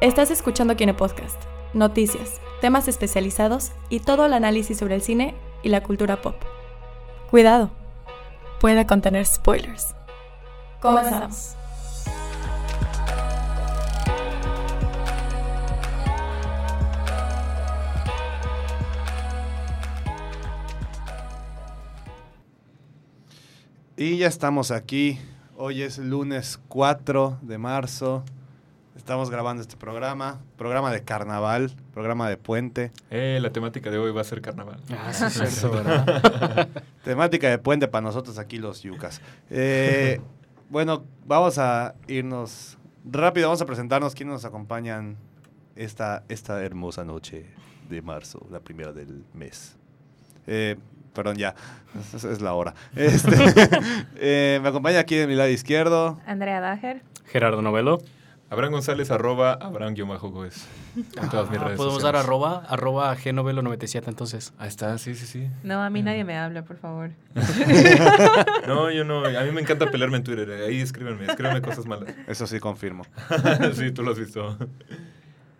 Estás escuchando Kine Podcast, noticias, temas especializados y todo el análisis sobre el cine y la cultura pop. Cuidado, puede contener spoilers. Comenzamos. Y ya estamos aquí. Hoy es lunes 4 de marzo. Estamos grabando este programa, programa de carnaval, programa de puente. Eh, la temática de hoy va a ser carnaval. Ah, sí, es cierto, ¿verdad? Temática de puente para nosotros aquí los yucas. Eh, bueno, vamos a irnos rápido, vamos a presentarnos quiénes nos acompañan esta, esta hermosa noche de marzo, la primera del mes. Eh, perdón, ya, es la hora. Este, eh, me acompaña aquí de mi lado izquierdo. Andrea Dager. Gerardo Novelo. Abraham González, arroba, Abraham-Goes. En todas mis Ah, redes Podemos dar sociales. arroba, arroba gnovelo97 entonces. Ahí está, sí, sí, sí. No, a mí nadie me habla, por favor. No, yo no. A mí me encanta pelearme en Twitter. eh. Ahí escríbenme, escríbenme cosas malas. Eso sí confirmo. sí, tú lo has visto.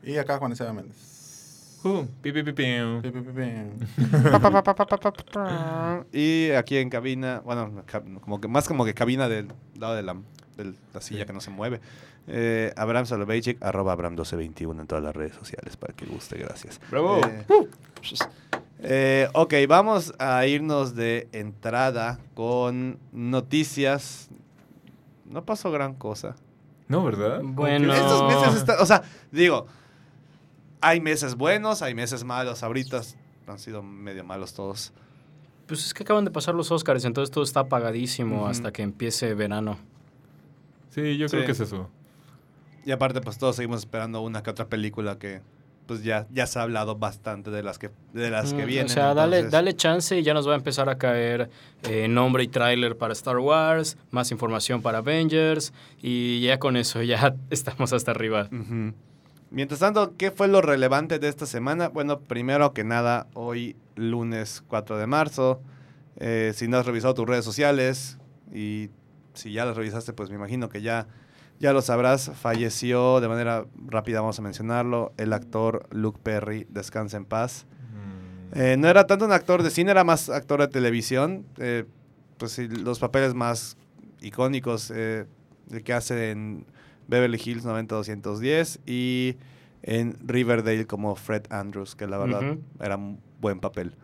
Y acá Juan Esteban Méndez. Uh, pi, pi, pi. Y aquí en cabina, bueno, como que más como que cabina del lado de la, de la silla que no se mueve. Eh, Abraham Soloveitchik, arroba Abraham1221 en todas las redes sociales para que guste, gracias. Bravo. Eh, eh, ok, vamos a irnos de entrada con noticias. No pasó gran cosa. No, ¿verdad? Bueno. Estos meses, está- o sea, digo, hay meses buenos, hay meses malos. Ahorita han sido medio malos todos. Pues es que acaban de pasar los Oscars, entonces todo está apagadísimo hasta que empiece verano. Sí, yo creo Sí. que es eso. Y aparte, pues todos seguimos esperando una que otra película que pues ya, ya se ha hablado bastante de las que, de las que Mm, vienen. O sea, dale, entonces- dale chance y ya nos va a empezar a caer eh, nombre y tráiler para Star Wars, más información para Avengers y ya con eso ya estamos hasta arriba. Mientras tanto, ¿qué fue lo relevante de esta semana? Bueno, primero que nada, hoy lunes 4 de marzo, eh, si no has revisado tus redes sociales y si ya las revisaste, pues me imagino que ya, ya lo sabrás, falleció de manera rápida, vamos a mencionarlo, el actor Luke Perry, descansa en paz. Mm. Eh, no era tanto un actor de cine, era más actor de televisión. Eh, pues sí, los papeles más icónicos, eh, el que hace en Beverly Hills 90210 y en Riverdale como Fred Andrews, que la verdad era un buen papel.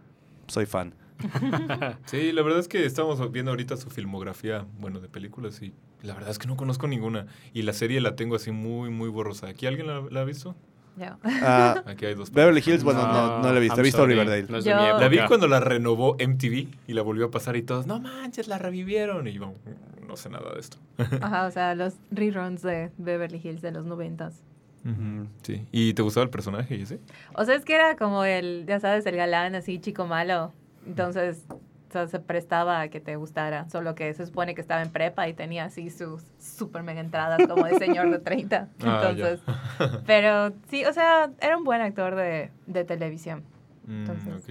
Soy fan. Sí, la verdad es que estamos viendo ahorita su filmografía, bueno, de películas y la verdad es que no conozco ninguna. Y la serie la tengo así muy, muy borrosa. ¿Aquí alguien la, la ha visto? Yo. Ah, Aquí hay dos. Beverly Hills, bueno, no, no, la he visto. He visto sorry, Riverdale. no es de La vi cuando la renovó MTV y la volvió a pasar y todos, no manches, la revivieron. Y yo, "Mm, no sé nada de esto. Ajá, o sea, los reruns de Beverly Hills de los noventas. Ujú. Sí. ¿Y te gustaba el personaje ese? O sea, es que era como el, ya sabes, el galán así, chico malo. Entonces, o sea, se prestaba a que te gustara. Solo que se supone que estaba en prepa y tenía así sus super mega entradas como de señor de 30. Ah, Entonces, pero sí, o sea, era un buen actor de, de televisión. Mm, Entonces- ok.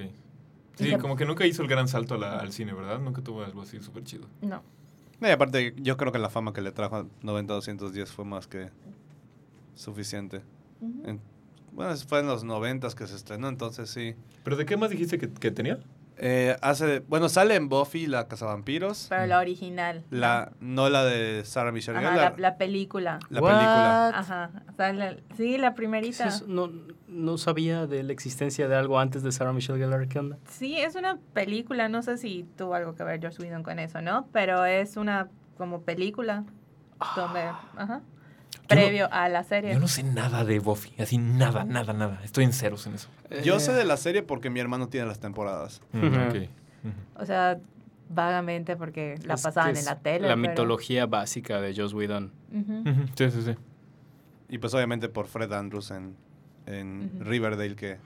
Y Sí, se- como que nunca hizo el gran salto a la- al cine, ¿verdad? Nunca tuvo algo así súper chido. No. No, y aparte, yo creo que la fama que le trajo a 90-210 fue más que suficiente. En- bueno, fue en los 90 que se estrenó, entonces sí. ¿Pero de qué más dijiste que, que tenía? Eh, hace, bueno, sale en Buffy, la Cazavampiros. Pero la original. La, no la de Sarah Michelle Ajá, Gellar, la, la película. la What? película. Ajá. O sea, la- sí, la ¿Qué primerita. es? No, no sabía de la existencia de algo antes de Sarah Michelle Gellar. ¿Qué onda? Sí, es una película, no sé si tuvo algo que ver Joss Whedon con eso, ¿no? Pero es una como película donde, ajá, previo a la serie. Yo no sé nada de Buffy, así nada, nada, nada. Estoy en ceros en eso. Yo Eh, sé de la serie porque mi hermano tiene las temporadas. Mm. O sea, vagamente porque la es pasaban en la tele. La pero- mitología básica de Joss Whedon. Sí, sí, sí. Y pues obviamente por Fred Andrews en, en. Riverdale, que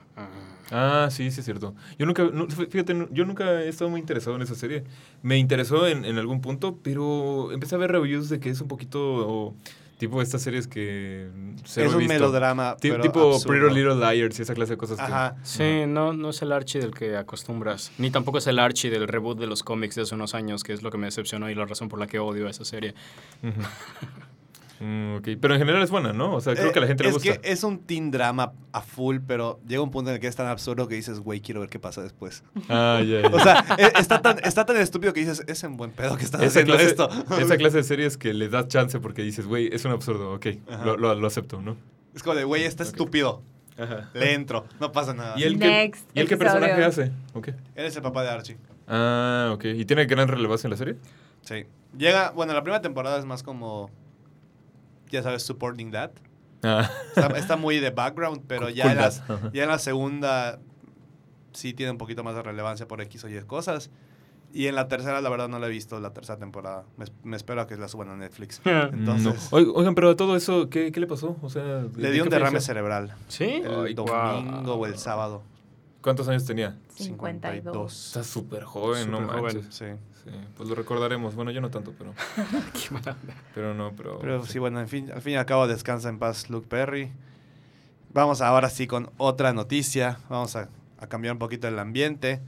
Ah, sí, sí es cierto. Yo nunca, nu- fíjate, yo nunca he estado muy interesado en esa serie. Me interesó en, en algún punto, pero empecé a ver reviews de que es un poquito tipo estas series que cero es he un visto. melodrama. Pero tipo absurdo. Pretty Little Liars y esa clase de cosas. que-. Sí, no, no es el Archie del que acostumbras. Ni tampoco es el Archie del reboot de los cómics de hace unos años, que es lo que me decepcionó y la razón por la que odio esa serie. Ujú. Mm, ok, pero en general es buena, ¿no? O sea, creo que a la gente le Eh, es gusta. que es un teen drama a full, pero llega un punto en el que es tan absurdo que dices, güey, quiero ver qué pasa después. Ah, ya, ya. O sea, e- está tan, está tan estúpido que dices, es en buen pedo que estás esa haciendo clase, esto. esa clase de series que le das chance porque dices, güey, es un absurdo, ok, lo, lo- lo acepto, ¿no? Es como de, güey, está estúpido. Ajá. Le entro, no pasa nada. ¿Y él qué, Next ¿y él qué episodio. personaje hace? Ok. Él es el papá de Archie. Ah, ok. ¿Y tiene gran relevancia en la serie? Sí. Llega, bueno, la primera temporada es más como, ya sabes, supporting that. Ah, Está, está muy de background, pero Cool ya en, la, dad. Ajá. ya en la segunda sí tiene un poquito más de relevancia por X o Y cosas. Y en la tercera, la verdad, no la he visto, la tercera temporada. Me, me espero a que la suban a Netflix. Entonces, No. Oi- Oigan, pero a todo eso, ¿qué, qué le pasó? O sea, ¿de- le dio un derrame falleció? cerebral. ¿Sí? El Ay, domingo wow. o el sábado. ¿Cuántos años tenía? 52. Está súper joven, no Súper joven. manches. Sí. Sí, pues lo recordaremos. Bueno, yo no tanto, pero... Qué mala onda. Pero no, pero... Pero sí, bueno, en fin, al fin y al cabo descansa en paz Luke Perry. Vamos ahora sí con otra noticia. Vamos a, a cambiar un poquito el ambiente.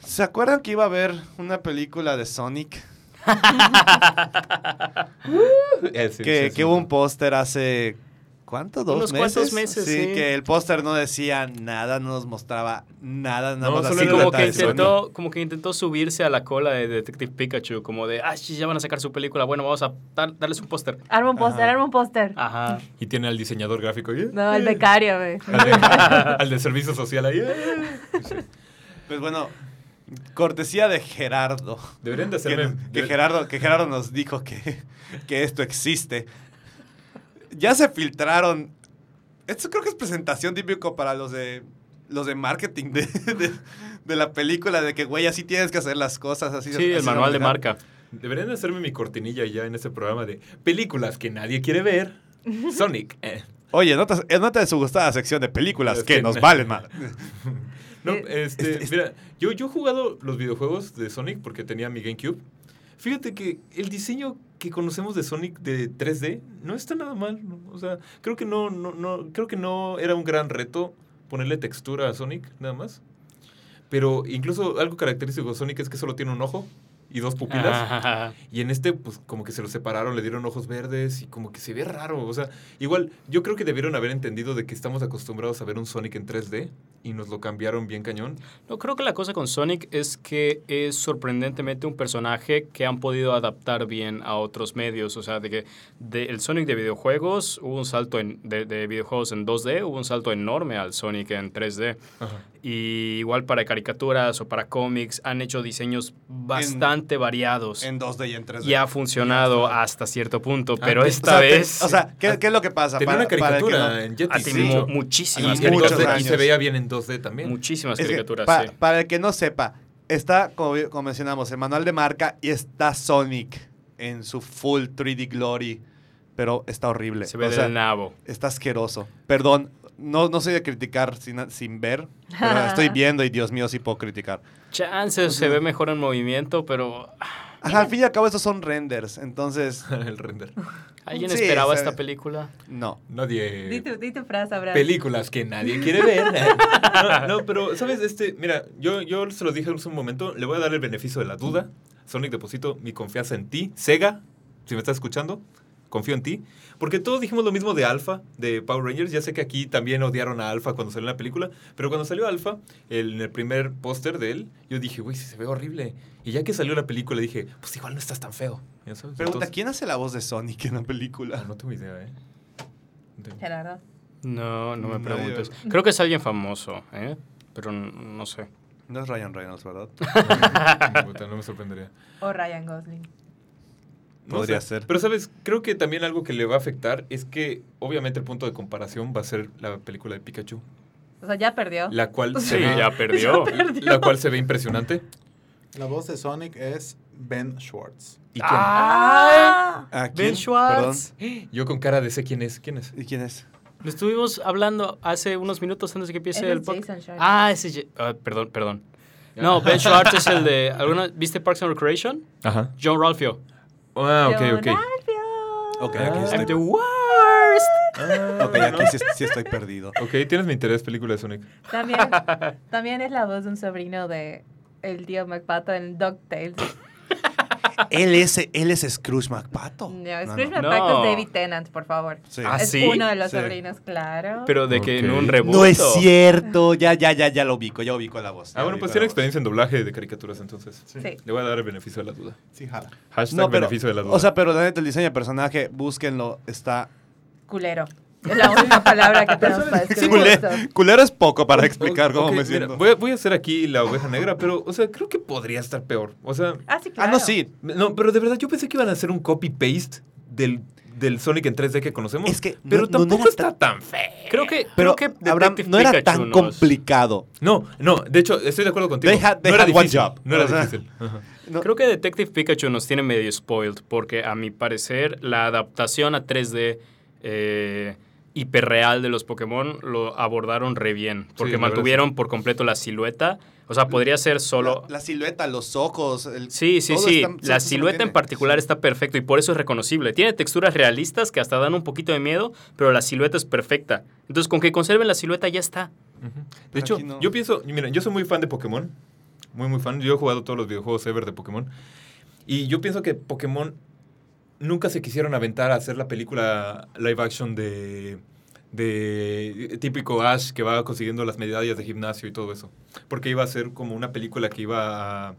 ¿Se acuerdan que iba a haber una película de Sonic? Eh, sí, que, sí, sí. que hubo un póster hace... ¿Cuánto? ¿Dos Unos meses? cuantos meses, sí. que el póster no decía nada, no nos mostraba nada, nada No, más era como que intentó como que intentó subirse a la cola de Detective Pikachu como de ah sí ya van a sacar su película bueno vamos a dar- darles un póster Arma un póster, arma un póster. ajá Y tiene al diseñador gráfico ahí. No, el becario, güey. Al de, al de servicio social ahí. Pues bueno, cortesía de Gerardo. Deberían de Que, hacerme... que Gerardo, que Gerardo nos dijo que, que esto existe. Ya se filtraron. Esto creo que es presentación típico para los de los de marketing de, de- de la película, de que, güey, así tienes que hacer las cosas. Así, sí así el manual de marca Deberían de hacerme mi cortinilla ya en este programa de películas que nadie quiere ver. Sonic. eh. Oye, nota, eh, nota de su gustada sección de películas Es que que nos no. valen mal. No, Eh, este, mira, yo, yo he jugado los videojuegos de Sonic porque tenía mi GameCube. Fíjate que el diseño que conocemos de Sonic de 3D no está nada mal. O sea, creo que no, no, no, creo que no era un gran reto ponerle textura a Sonic, nada más. Pero incluso algo característico de Sonic es que solo tiene un ojo y dos pupilas. Ajá. Y en este, pues como que se los separaron, le dieron ojos verdes y como que se ve raro. O sea, igual, yo creo que debieron haber entendido de que estamos acostumbrados a ver un Sonic en 3D y nos lo cambiaron bien cañón. No, creo que la cosa con Sonic es que es sorprendentemente un personaje que han podido adaptar bien a otros medios. O sea, de que de el Sonic de videojuegos hubo un salto en, de, de videojuegos en 2D, hubo un salto enorme al Sonic en 3D. Ajá. Y igual para caricaturas o para cómics han hecho diseños bastante variados. En 2D y en 3D. y ha funcionado hasta cierto punto, Ah, pero o esta o sea, te- vez o sea, ¿qué, qué es lo que pasa? Tenía Para- una para el que caricatura no- en sí. muchísimas Y 2D, y se veía bien en 2D también. muchísimas Es que, caricaturas, pa- sí. Para el que no sepa, está, como, como mencionamos, el manual de marca y está Sonic en su full 3D glory, pero está horrible. Se ve o del nabo. está asqueroso. Perdón, no, no soy de criticar sin, sin ver, pero estoy viendo y Dios mío, sí puedo criticar. Chances se ve mejor en movimiento, pero ah, Ajá, al fin y al cabo, estos son renders, entonces, el render. ¿alguien Sí, esperaba esta película? no. Di Nadie... tu, di tu frase, Abraham. Películas que nadie quiere ver. no, no, pero, ¿sabes? Este, mira, yo, yo se lo dije hace un momento, le voy a dar el beneficio de la duda. Sonic, deposito mi confianza en ti. Sega, si me estás escuchando, confío en ti. Porque todos dijimos lo mismo de Alpha, de Power Rangers. Ya sé que aquí también odiaron a Alpha cuando salió la película. Pero cuando salió Alpha, el- en el primer póster de él, yo dije, güey, se ve horrible. Y ya que salió la película, dije, pues igual no estás tan feo. ¿Ya sabes? Pregunta, Entonces- ¿quién hace la voz de Sonic en la Ah, película? no tengo idea, ¿eh? Gerardo. No, no me No, preguntes. yo- Creo que es alguien famoso, ¿eh? Pero no sé. No es Ryan Reynolds, ¿verdad? No me sorprendería. O Ryan Gosling. No Podría sé. ser. Pero, ¿sabes? Creo que también algo que le va a afectar es que, obviamente, el punto de comparación va a ser la película de Pikachu. O sea, ya perdió. La cual Sí, se ve, ya perdió. la cual se ve impresionante. La voz de Sonic es Ben Schwartz. ¿Y quién? Ah. ¿A Ben quién? Schwartz. Yo con cara de sé quién es. ¿Quién es? Perdón. ¿Y quién es? Lo estuvimos hablando hace unos minutos antes de que empiece el es podcast. Ah, ese ah, perdón, perdón. No, Ben Schwartz es el de... ¿alguna, ¿Viste Parks and Recreation? Ajá. John Ralphio. Ah, ok, ok. Ok, Ah. aquí I'm estoy. the worst. Ah, Ok, aquí sí, sí estoy perdido. Ok, tienes mi interés película de Sonic. También, también es la voz de un sobrino de el tío McPato en DuckTales. Él es, él es Scrooge McPato. No, Scrooge no. McDuck No. es David Tennant, por favor. Sí. Ah, es sí? uno de los Sí. sobrinos, claro. Pero de que en un reboot. No es cierto, ya, ya, ya, ya lo ubico, ya ubico la voz. Ah, bueno, pues tiene voz. experiencia en doblaje de caricaturas, entonces. Sí. Le voy a dar el beneficio de la duda. Sí, jala. Hashtag No, pero, beneficio de la duda. o sea, pero la neta, el diseño de personaje, búsquenlo, está... Culero. Es la única palabra que tenemos para describir Culero, esto. culero es poco para explicar cómo me mira, siento. voy, a, voy a hacer aquí la oveja negra, pero, o sea, creo que podría estar peor. O sea, Ah, sí, Ah, claro. no, sí. no, pero de verdad yo pensé que iban a hacer un copy-paste del, del Sonic en 3D que conocemos. Es que pero no- tampoco está tan feo. Creo que. Pero, creo que Abraham, no era Pikachu tan complicado. No, no, de hecho, estoy de acuerdo contigo. They had- they no era had one difícil. job. No era O sea, difícil. No, Creo que Detective Pikachu nos tiene medio spoiled porque a mi parecer la adaptación a 3D eh, hiperreal de los Pokémon lo abordaron re bien porque mantuvieron por completo la silueta. O sea, podría ser solo... La, la silueta, los ojos. el- Sí, sí, todo sí. está- la silueta en particular está perfecto y por eso es reconocible. Tiene texturas realistas que hasta dan un poquito de miedo, pero la silueta es perfecta. Entonces, con que conserven la silueta ya está. De Pero hecho, no. yo pienso, miren, yo soy muy fan de Pokémon. Muy, muy fan. Yo he jugado todos los videojuegos ever de Pokémon. Y yo pienso que Pokémon nunca se quisieron aventar a hacer la película live action de, de típico Ash que va consiguiendo las medallas de gimnasio y todo eso. Porque iba a ser como una película que iba a,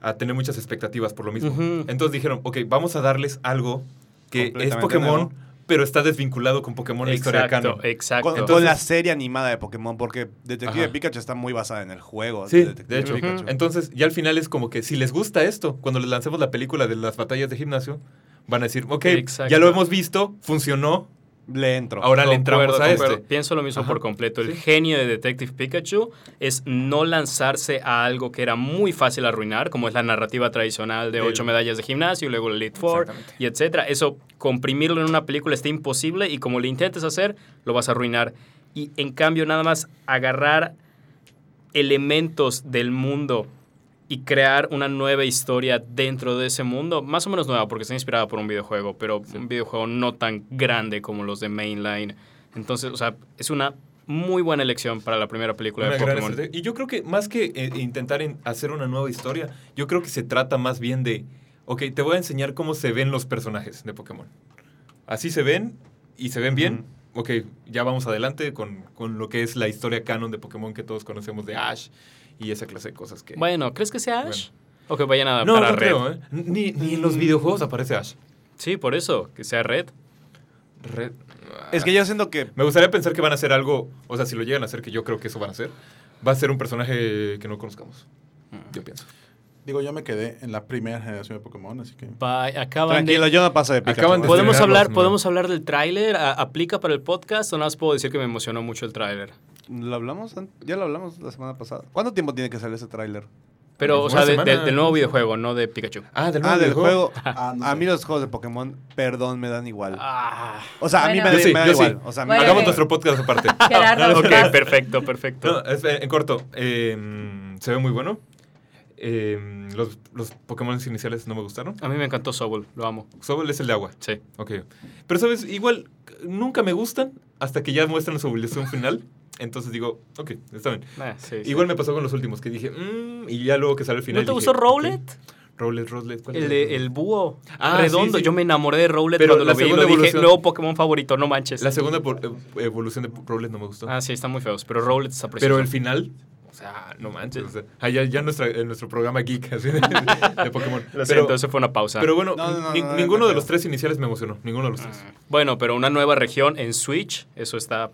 a tener muchas expectativas por lo mismo. Entonces dijeron, ok, vamos a darles algo que es Pokémon, nuevo. pero está desvinculado con Pokémon la historia Exacto, canon. exacto. Con, la serie animada de Pokémon, porque Detective Ajá. Pikachu está muy basada en el juego. Sí, Detective de hecho. Pikachu. Entonces, ya al final es como que si les gusta esto, cuando les lancemos la película de las batallas de gimnasio, van a decir, ok, Exacto. ya lo hemos visto, funcionó, Le entro. ahora le entramos Concuerdo, a este. Pienso lo mismo Ajá. por completo. El Sí. genio de Detective Pikachu es no lanzarse a algo que era muy fácil arruinar, como es la narrativa tradicional de ocho medallas de gimnasio, y luego el Elite Four, y etcétera. Eso, comprimirlo en una película está imposible y como lo intentes hacer, lo vas a arruinar. Y en cambio, nada más agarrar elementos del mundo y crear una nueva historia dentro de ese mundo, más o menos nueva, porque está inspirada por un videojuego, pero un videojuego no tan grande como los de Mainline. Entonces, o sea, es una muy buena elección para la primera película Una de Pokémon. Y yo creo que más que eh, intentar en- hacer una nueva historia, yo creo que se trata más bien de, ok, te voy a enseñar cómo se ven los personajes de Pokémon. Así se ven y se ven bien. Ok, ya vamos adelante con, con lo que es la historia canon de Pokémon que todos conocemos de Ash y esa clase de cosas que... Bueno, ¿crees que sea Ash? O que vayan a adaptar no, a no Red. creo, ¿eh? Ni, ni en los videojuegos aparece Ash. Sí, por eso, que sea Red. Red- Es que yo siento que Me gustaría pensar que van a hacer algo, o sea, si lo llegan a hacer, que yo creo que eso van a hacer, va a ser un personaje que no conozcamos. Yo pienso. Digo, yo me quedé en la primera generación de Pokémon, así que... Bye, acaban Tranquilo, de... yo no paso de Pikachu. Acaban de ¿Podemos hablar, ¿no? ¿Podemos hablar del tráiler? ¿A- ¿Aplica para el podcast o nada más puedo decir que me emocionó mucho el tráiler? ¿Lo hablamos? Ya lo hablamos la semana pasada. ¿Cuánto tiempo tiene que salir ese tráiler? Pero, o sea, de- semana, de- del nuevo videojuego, no de Pikachu. Ah, del Ah, del juego. Ah, no A sé. mí los juegos de Pokémon, perdón, me dan igual. Ah. O sea, a mí me, Bueno. da- Yo sí, me da yo sí. igual. O sea, a Bueno. Hagamos nuestro podcast aparte. Gerardo, ok, perfecto, perfecto. No, es- en corto, eh, se ve muy bueno. Eh, los, los Pokémon iniciales no me gustaron. A mí me encantó Sobol, lo amo. Sobol es el de agua. Sí. Ok. Pero, ¿sabes? Igual, nunca me gustan hasta que ya muestran su evolución final. Entonces digo, ok, está bien. Ah, sí, sí. Igual me pasó con los últimos, que dije, mmm, y ya luego que sale el final. ¿No te gustó. Rowlet? Rowlet, Rowlet. ¿cuál El, es? de, el búho Ah, redondo. sí, sí. Yo me enamoré de Rowlet Pero cuando la lo vi. segunda Lo dije, evolución- nuevo Pokémon favorito, no manches. La segunda evolución de Rowlet no me gustó. Ah, sí, están muy feos. Pero Rowlet está precioso. Pero el final, o sea, no manches. o sea, ah, ya, ya nuestra, en nuestro programa geek así de, de Pokémon. Lo pero, siento, eso fue una pausa. pero bueno, No, no, no, ni- no, no, ninguno no, de no. los tres iniciales me emocionó. Ninguno de los tres. Bueno, pero una nueva región en Switch, eso está...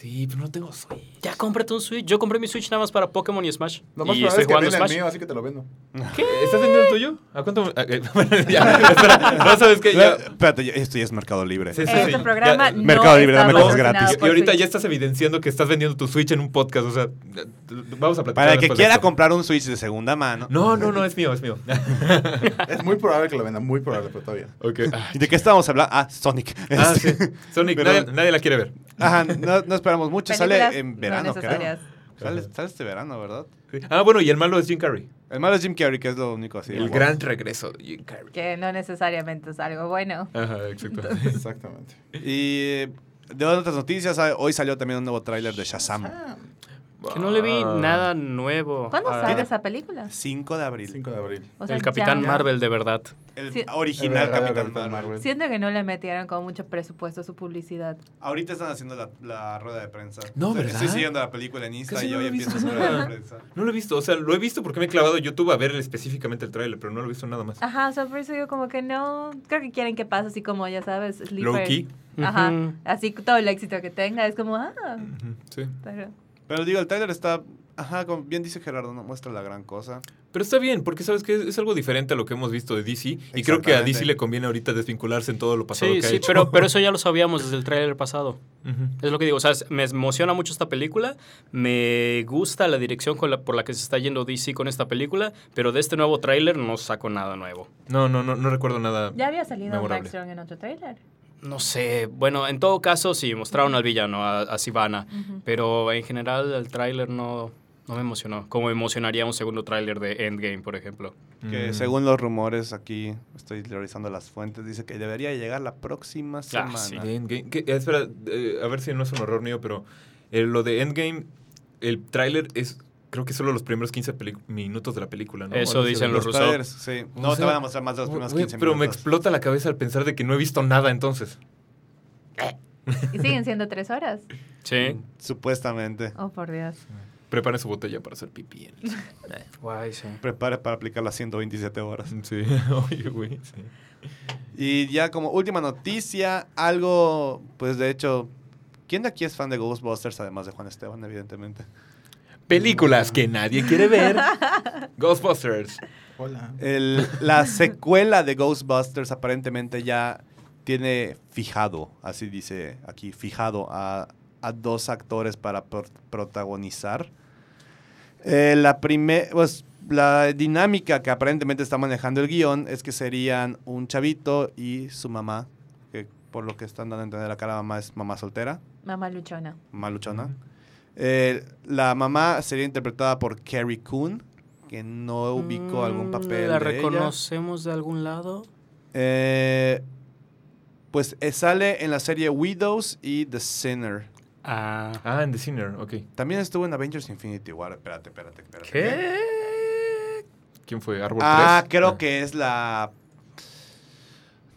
Sí, pero no tengo Switch. Ya cómprate un Switch. Yo compré mi Switch nada más para Pokémon y Smash. Lo más y probable estoy es que jugando venda el Smash. mío, así que te lo vendo. ¿Estás vendiendo el tuyo? ¿A cuánto? ah, eh, bueno, ya, espera. No, ¿sabes qué? Ya. Espérate, ya- esto ya es Mercado Libre. Sí, sí, Este sí. programa Ya, no Mercado Libre, dame cosas gratis. Y ahorita Switch. ya estás evidenciando que estás vendiendo tu Switch en un podcast. O sea, vamos a platicar. Para el que quiera esto. comprar un Switch de segunda mano. No, no, no, es mío, es mío. Es muy probable que lo venda, muy probable, pero todavía. ok. Ah, ¿Y ¿De qué estábamos hablando? Ah, Sonic. Ah, sí. Sonic, Pero- nadie, nadie la quiere ver. Ajá, no, no esperamos mucho. Sale en no verano, creo. necesarias. Sale, sale este verano, ¿verdad? Ah, bueno, y el malo es Jim Carrey. El malo es Jim Carrey, que es lo único así. el wow. gran regreso de Jim Carrey. Que no necesariamente es algo bueno. Ajá, exacto. Exactamente. Y eh, de otras noticias, ah, hoy salió también un nuevo tráiler de Shazam. Ah, Que no le vi Ah. nada nuevo. ¿Cuándo a- sale esa película? 5 de abril. 5 de abril. O sea, El Capitán ya. Marvel de verdad. El Sí. original El Capitán Marvel. Siento que no le metieron con mucho presupuesto a su publicidad. Ahorita están haciendo la, la rueda de prensa. No, O sea, ¿verdad? Estoy siguiendo la película en Insta Casi y no hoy visto su rueda de prensa. No lo he visto, o sea, lo he visto porque me he clavado YouTube a ver específicamente el tráiler, pero no lo he visto nada más. Ajá, o sea, por eso yo como que no... Creo que quieren que pase así como, ya sabes, sleeper. Low key. Ajá, así todo el éxito que tenga. Es como, ah, Ujú, Sí. pero... Pero digo, el trailer está... Ajá, como bien dice Gerardo, no muestra la gran cosa. Pero está bien, porque sabes que es algo diferente a lo que hemos visto de DC. Y creo que a DC le conviene ahorita desvincularse en todo lo pasado Sí, que ha sí, hecho. pero, pero eso ya lo sabíamos desde el tráiler pasado. Es lo que digo, o sea, es- me emociona mucho esta película, me gusta la dirección con la- por la que se está yendo DC con esta película, pero de este nuevo tráiler no saco nada nuevo. No, no, no, no recuerdo nada. Ya había salido Memorable. Black Strong en otro trailer. No sé, bueno, en todo caso sí, mostraron al villano, a, a Sivana, pero en general el tráiler no, no me emocionó, como me emocionaría un segundo tráiler de Endgame, por ejemplo. Que Mm. según los rumores, aquí estoy revisando las fuentes, dice que debería llegar la próxima semana. sí. De Endgame. Eh, espera, eh, a ver si no es un error mío, pero eh, lo de Endgame, el tráiler es, creo que solo los primeros 15 peli- minutos de la película, ¿no? Eso dicen los Los trailers, sí. O No te van a mostrar más de los primeros Güey, 15 pero me minutos. explota la cabeza al pensar de que no he visto nada entonces. Y siguen siendo tres horas. Sí. Supuestamente. Oh, por Dios. Preparen su botella para hacer pipí. en el- Guay, sí. Prepare para aplicar las 127 horas. Sí, oye, güey. Sí. Y ya como última noticia, algo, pues de hecho, ¿quién de aquí es fan de Ghostbusters además de Juan Esteban, evidentemente? Películas que nadie quiere ver. Ghostbusters. Hola. El- la secuela de Ghostbusters aparentemente ya tiene fijado, así dice aquí, fijado a, a dos actores para pro- protagonizar. Eh, la primer, pues, la dinámica que aparentemente está manejando el guion es que serían un chavito y su mamá, que por lo que están dando a entender acá la mamá es mamá soltera, Mamá luchona. mamá luchona. Eh, la mamá sería interpretada por Carrie Coon, que no ubicó algún Mm, papel ¿La de ella. reconocemos de algún lado? Eh, pues eh, sale en la serie Widows y The Sinner. Ah. Ah, en The Sinner, ok. También estuvo en Avengers Infinity War. Espérate, espérate, espérate. ¿Qué? ¿Quién fue? ¿Árbol Ah, 3? creo que es la.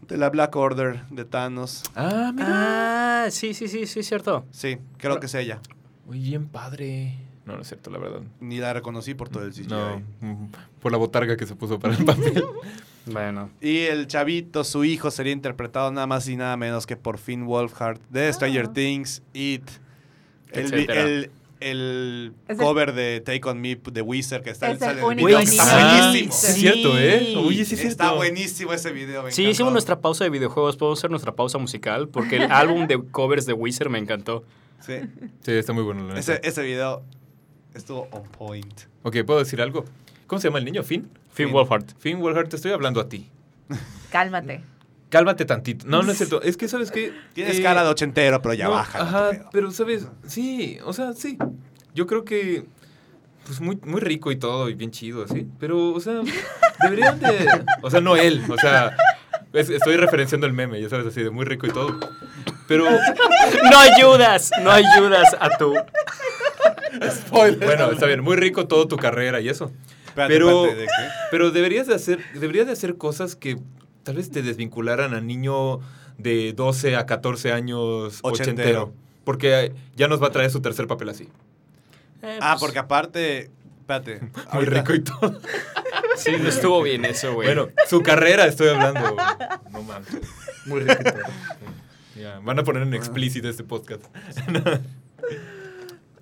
De la Black Order de Thanos. Ah, mira. Ah, sí, sí, sí, sí, cierto. Sí, creo que es ella. Muy bien, padre. No, no es cierto, la verdad. Ni la reconocí por todo el CGI. No, mm, por la botarga que se puso para el papel. Bueno. Y el chavito, su hijo, sería interpretado nada más y nada menos que por Finn Wolfhard de Stranger Ah. Things, It. El, el, el el- cover de Take On Me de Wizard que está Es el en único video, está buenísimo. Sí, es cierto, ¿eh? Oye, sí es Está cierto. buenísimo ese video. me Sí, encantó. hicimos nuestra pausa de videojuegos. ¿Podemos hacer nuestra pausa musical? Porque el álbum de covers de Wizard me encantó. Sí. Sí, está muy bueno. la Ese, ese video estuvo on point. Ok, ¿puedo decir algo? ¿Cómo se llama el niño? ¿Finn? Finn Finn. Wolfhard. Finn Wolfhard, te estoy hablando a ti. Cálmate. Cálmate tantito. No, no es cierto. Es que, ¿sabes qué? Tienes Eh, cara de ochentero, pero ya no, baja. Ajá, pero, ¿sabes? Sí, o sea, sí. Yo creo que... Pues muy, muy rico y todo, y bien chido, así. Pero, o sea, deberían de... O sea, no él, o sea... es- estoy referenciando el meme, ya sabes, así de muy rico y todo. Pero, No ayudas, no ayudas a tu... bueno, está bien, muy rico todo tu carrera y eso. Espérate, pero- espérate, ¿de qué? Pero deberías de hacer, deberías de hacer cosas que tal vez te desvincularan a niño de 12 a 14 años Ochentero. ochentero. Porque ya nos va a traer su tercer papel así. Eh, Ah, pues, porque aparte... Espérate. Muy ahorita- rico y todo. Sí, no estuvo bien eso, güey. Bueno, su carrera estoy hablando. No mames. Muy rico y todo. Van a poner en explícito este podcast.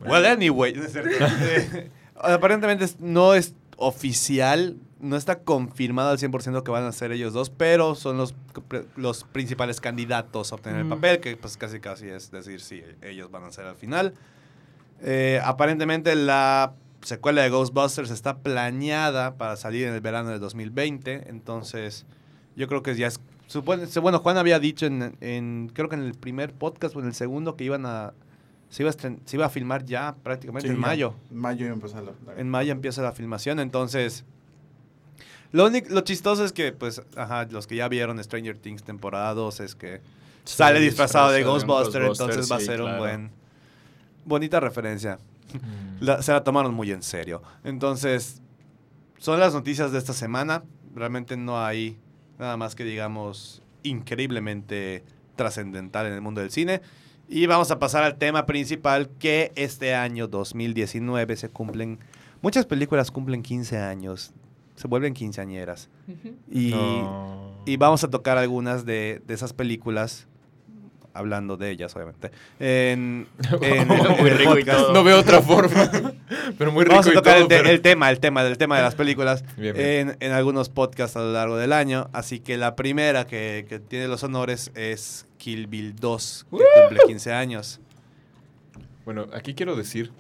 Well, anyway. no es cierto. Eh, aparentemente no es oficial, no está confirmado al 100% que van a ser ellos dos, pero son los, los principales candidatos a obtener el Mm. papel, que pues casi casi es decir si ellos van a ser al final. Eh, aparentemente la secuela de Ghostbusters está planeada para salir en el verano del 2020, entonces yo creo que ya es... Supone, bueno, Juan había dicho en, en- creo que en el primer podcast o en el segundo que iban a... Se iba a, estren- se iba a filmar ya prácticamente Sí, en mayo. En mayo iba a empezar la, la- En mayo empieza la filmación, entonces... Lo, único, lo chistoso es que, pues, ajá, los que ya vieron Stranger Things temporada 2 es que Sí, sale disfrazado de Ghostbuster, entonces va a sí, ser un claro. buen... Bonita referencia. la- se la tomaron muy en serio. Entonces, son las noticias de esta semana. Realmente no hay nada más que digamos increíblemente trascendental en el mundo del cine. Y vamos a pasar al tema principal que este año 2019 se cumplen, muchas películas cumplen 15 años, se vuelven quinceañeras. Y, No. y vamos a tocar algunas de, de esas películas, hablando de ellas obviamente, en, en- Muy en rico y todo. No veo otra forma. pero muy rico Vamos a y tocar todo, el, te- pero- el tema, el tema del tema de las películas Bien, bien. En, en algunos podcasts a lo largo del año. Así que la primera que, que tiene los honores es Kill Bill 2, que cumple 15 años. Bueno, aquí quiero decir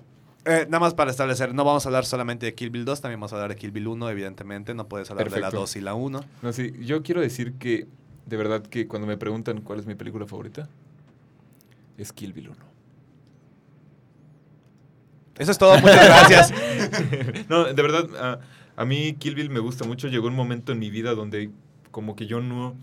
Eh, nada más para establecer, no vamos a hablar solamente de Kill Bill 2, también vamos a hablar de Kill Bill 1, evidentemente. No puedes hablar de la Perfecto. 2 y la 1. No, sí, yo quiero decir que, de verdad, que cuando me preguntan cuál es mi película favorita, es Kill Bill 1. Eso es todo, muchas gracias. no, de verdad, a, a mí Kill Bill me gusta mucho. Llegó un momento en mi vida donde como que yo no...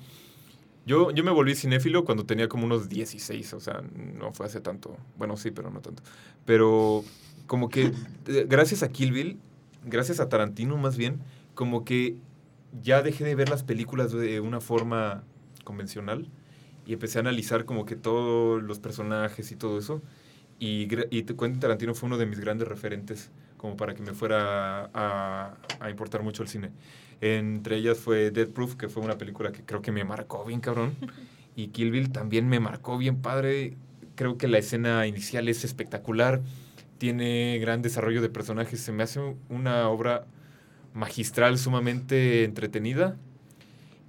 Yo, yo me volví cinéfilo cuando tenía como unos 16, o sea, no fue hace tanto. Bueno, sí, pero no tanto. Pero como que eh, gracias a Kill Bill, gracias a Tarantino más bien, como que ya dejé de ver las películas de una forma convencional y empecé a analizar como que todos los personajes y todo eso. Y, y Quentin Tarantino fue uno de mis grandes referentes como para que me fuera a, a importar mucho el cine. Entre ellas fue Dead Proof, que fue una película que creo que me marcó bien cabrón. Y Kill Bill también me marcó bien padre. Creo que la escena inicial es espectacular. Tiene gran desarrollo de personajes. Se me hace una obra magistral, sumamente entretenida.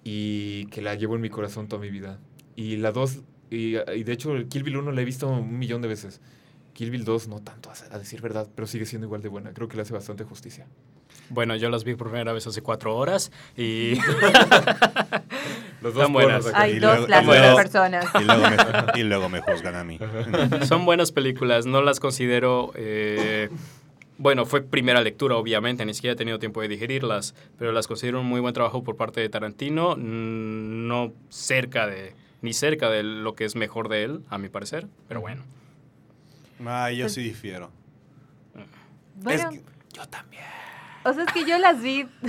Y que la llevo en mi corazón toda mi vida. Y la 2, y, y de hecho Kill Bill 1 la he visto un millón de veces. Kill Bill 2 no tanto, a, decir verdad, pero sigue siendo igual de buena. Creo que le hace bastante justicia. Bueno, yo las vi por primera vez hace cuatro horas y Los Están buenas. pornos acá. Hay Y dos luego- de personas. Y luego me, y luego me juzgan a mí. son buenas películas. No las considero... eh, bueno, fue primera lectura, obviamente, ni siquiera he tenido tiempo de digerirlas, pero las considero un muy buen trabajo por parte de Tarantino, mm, no cerca de, ni cerca de lo que es mejor de él, a mi parecer, pero bueno. Ay, yo sí difiero. Bueno, Es que- Yo también. o sea, es que yo las vi.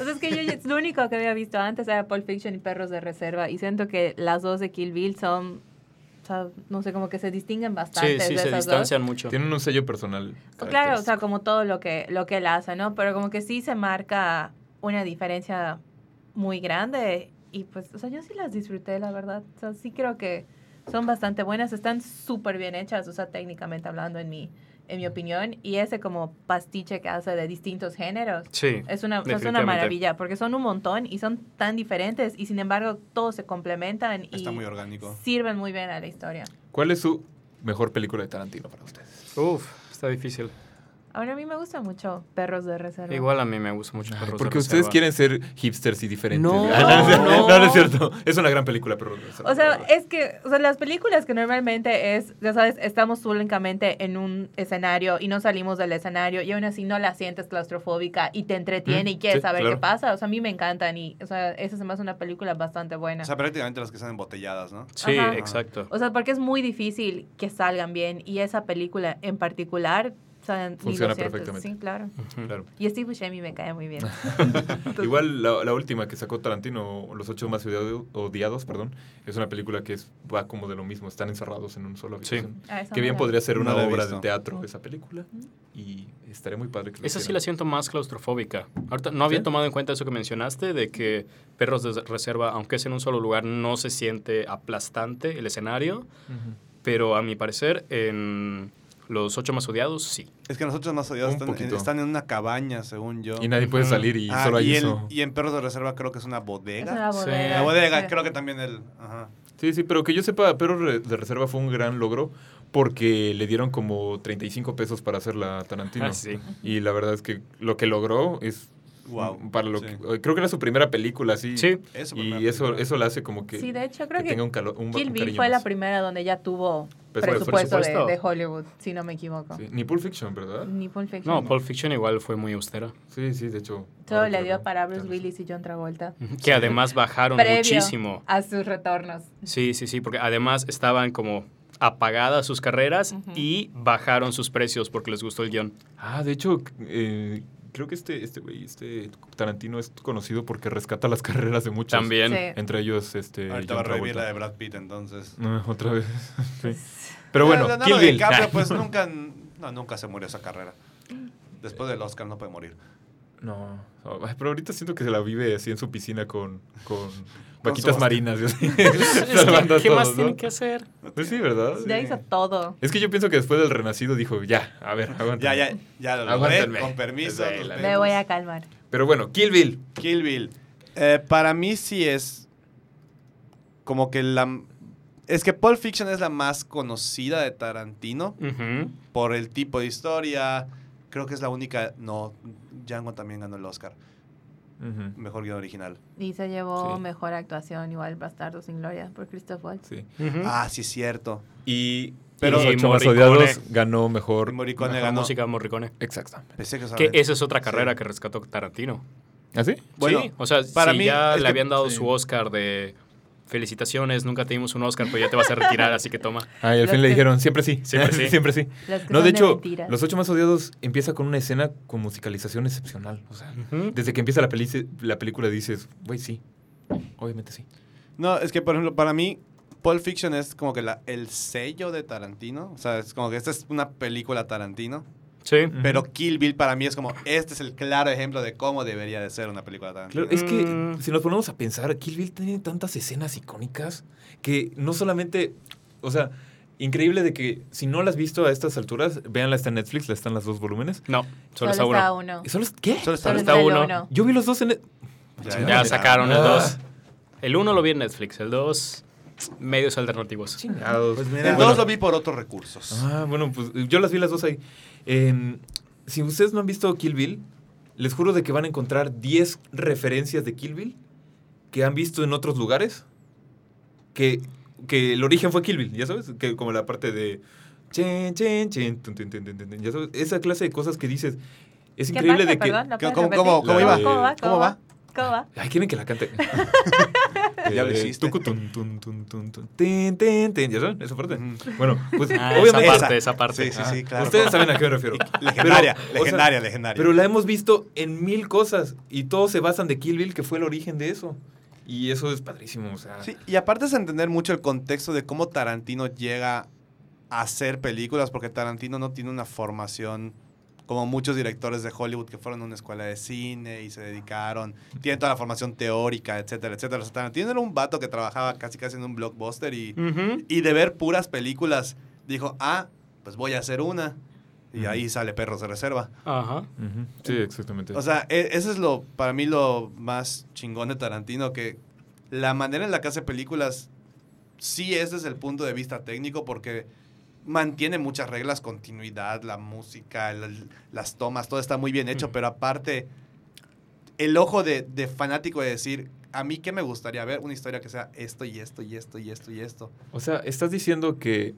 o sea, es que yo lo único que había visto antes era Pulp Fiction y Perros de Reserva. Y siento que las dos de Kill Bill son. O sea, no sé, como que se distinguen Sí, bastante. sí, de se esas distancian mucho. Tienen un sello personal. dos. Claro, o sea, como todo lo que, lo que él hace, ¿no? Pero como que sí se marca una diferencia muy grande. Y pues, o sea, yo sí las disfruté, la verdad. O sea, sí creo que son bastante buenas. Están súper bien hechas, o sea, técnicamente hablando, en mi, en mi opinión. Y ese como pastiche que hace de distintos géneros. Sí, Es una, o sea, es una maravilla, porque son un montón y son tan diferentes y sin embargo todos se complementan y Está muy orgánico. sirven muy bien a la historia. ¿Cuál es su mejor película de Tarantino para ustedes? Uf, está difícil. Ahora a mí me gusta mucho Perros de Reserva. Igual a mí me gusta mucho. Perros de Porque ustedes Reserva. quieren ser hipsters y diferentes. No, no. no, no es cierto. Es una gran película, pero... O sea, es que o sea, las películas que normalmente es, ya sabes, estamos únicamente en un escenario y no salimos del escenario y aún así no la sientes claustrofóbica y te entretiene Mm, y quieres sí, saber claro. qué pasa. O sea, a mí me encantan y, o sea, esa se me hace una película bastante buena. O sea, prácticamente las que están embotelladas, ¿no? Sí, Ajá. exacto. O sea, porque es muy difícil que salgan bien y esa película en particular, o sea, ni Funciona perfectamente. Sí, claro. Claro. Y Steve Buscemi me cae muy bien. Igual la, la última que sacó Tarantino, Los ocho más odiado- odiados, perdón, es una película que es, va como de lo mismo, están encerrados en un solo Sí. habitación. Ah, esa Que bien podría ser una No obra de teatro esa película y estaría muy padre que lo Esa sí la siento más claustrofóbica. Ahorita no había ¿Sí? tomado en cuenta eso que mencionaste, de que Perros de Reserva, aunque es en un solo lugar, no se siente aplastante el escenario, Ujú. pero a mi parecer en Los Ocho Más Odiados, sí. Es que nosotros más odiados están, en una cabaña, según yo. Y nadie puede salir y Ah, solo hay y, en, eso. y en Perros de Reserva creo que es una Es bodega. una Sí. bodega. La bodega, sí. creo que también el... Ajá. Sí, sí, pero que yo sepa, Perros de Reserva fue un gran logro porque le dieron como 35 pesos para hacer la Tarantino. Ah, sí. Y la verdad es que lo que logró es Wow. para lo Sí. que creo que era su primera película, sí. Sí, Eso, Y eso eso la hace como que, Sí, de hecho, creo que que, tenga un, calo- un, Kill Bill fue la primera donde ya tuvo Pues, presupuesto, de- presupuesto. De, Hollywood, si no me equivoco. Sí, Ni Pulp Fiction, ¿verdad? Ni Pulp Fiction. no, Pulp Fiction igual fue muy austera. Sí, sí, de hecho. Todo le que dio para Bruce Willis y John Travolta. Que además bajaron Previo muchísimo. a sus retornos. Sí, sí, sí, porque además estaban como apagadas sus carreras y bajaron sus precios porque les gustó el guion. Ah, de hecho, eh, creo que este, este güey, este Tarantino es conocido porque rescata las carreras de muchos. También. Sí. Entre ellos, este. Ahorita va a revivir la de Brad Pitt, entonces. Ah, otra vez. Sí. Pero bueno, Leonardo Kill Bill. DiCaprio, pues nunca, no, nunca se murió esa carrera. Después del Oscar no puede morir. No, pero ahorita siento que se la vive así en su piscina con, vaquitas marinas. y así, Es salvando que, a ¿Qué más todos, tiene ¿no? que hacer? Pues sí, ¿verdad? Ya hizo todo. Es que yo pienso que después del renacido dijo, ya, a ver, aguanta. Ya, ya, ya lo logré, con permiso. Me voy a calmar. Pero bueno, Kill Bill. Kill Bill. Eh, para mí sí es como que la... Es que Pulp Fiction es la más conocida de Tarantino por el tipo de historia. Creo que es la única... No, Django también ganó el Oscar. Ujú, Mejor guion original. Y se llevó Sí. mejor actuación, igual Bastardo sin Gloria, por Christoph Waltz. Sí. Ah, sí es cierto. Y Pero- Los Y ocho más Morricone. odiados ganó mejor. Morricone ganó. música Morricone. Exacto. Que, esa es otra carrera Sí. que rescató Tarantino. ¿Ah, sí? Bueno, sí, o sea, para si mí ya le que- habían dado sí. su Oscar de felicitaciones, nunca te dimos un Oscar, pero ya te vas a retirar, así que toma. Ah, y al Los fin le que- dijeron, siempre sí. Siempre sí. siempre sí. No, de hecho, mentiras. Los ocho más odiados empieza con una escena con musicalización excepcional. O sea, Ujú. desde que empieza la, peli la película dices, güey, sí. Obviamente sí. No, es que, por ejemplo, para mí, Pulp Fiction es como que la, el sello de Tarantino. O sea, es como que esta es una película Tarantino. Sí. Pero Kill Bill para mí es como, este es el claro ejemplo de cómo debería de ser una película Tarantino. Claro, es que Mm. si nos ponemos a pensar, Kill Bill tiene tantas escenas icónicas que no solamente, o sea, increíble de que si no las has visto a estas alturas, véanla está en Netflix, la están las dos volúmenes. No, solo, Solo está está uno. uno. ¿Y ¿Solo es- ¿Qué? Solo está Solo está el uno. uno. Yo vi los dos en... Ya, Ya sacaron el Ah. 2. El 1 lo vi en Netflix, el 2 medios alternativos. Chingados. Pues mira, El bueno. 2 lo vi por otros recursos. Ah, bueno, pues yo las vi las dos ahí. Em, si ustedes no han visto Kill Bill, les juro de que van a encontrar 10 referencias de Kill Bill que han visto en otros lugares. Que, que el origen fue Kill Bill, ya sabes, que como la parte de... Chen, chen, chen, tun, tun, tun, tun, tun, ya sabes, esa clase de cosas que dices. Es ¿Qué increíble de que... Perdón, ¿la ¿Cómo- cómo-? ¿Cómo va? ¿Cómo va? ¿Cómo va? Ay, quieren que la cante. Ya lo Eh, hiciste. ¿Ya saben? Esa parte. Ujú. Bueno, pues Ah, obviamente... esa parte, esa parte. Sí, sí, Ah, sí, claro. Ustedes saben a qué me refiero. Legendaria, Pero, o sea, legendaria, legendaria. Pero la hemos visto en mil cosas y todos se basan de Kill Bill, que fue el origen de eso. Y eso es padrísimo, o sea. Sí, y aparte es entender mucho el contexto de cómo Tarantino llega a hacer películas, porque Tarantino no tiene una formación como muchos directores de Hollywood que fueron a una escuela de cine y se dedicaron, tienen toda la formación teórica, etcétera, etcétera. O sea, Tarantino era un vato que trabajaba casi casi en un blockbuster y, y de ver puras películas dijo, ah, pues voy a hacer una. Y ahí sale Perros de Reserva. Ajá. Sí, exactamente. O sea, e- eso es lo, para mí lo más chingón de Tarantino, que la manera en la que hace películas sí es desde el punto de vista técnico, porque mantiene muchas reglas, continuidad, la música, el- las tomas, todo está muy bien hecho, pero aparte, el ojo de, de fanático de decir, a mí qué me gustaría ver, una historia que sea esto y esto y esto y esto y esto. O sea, estás diciendo que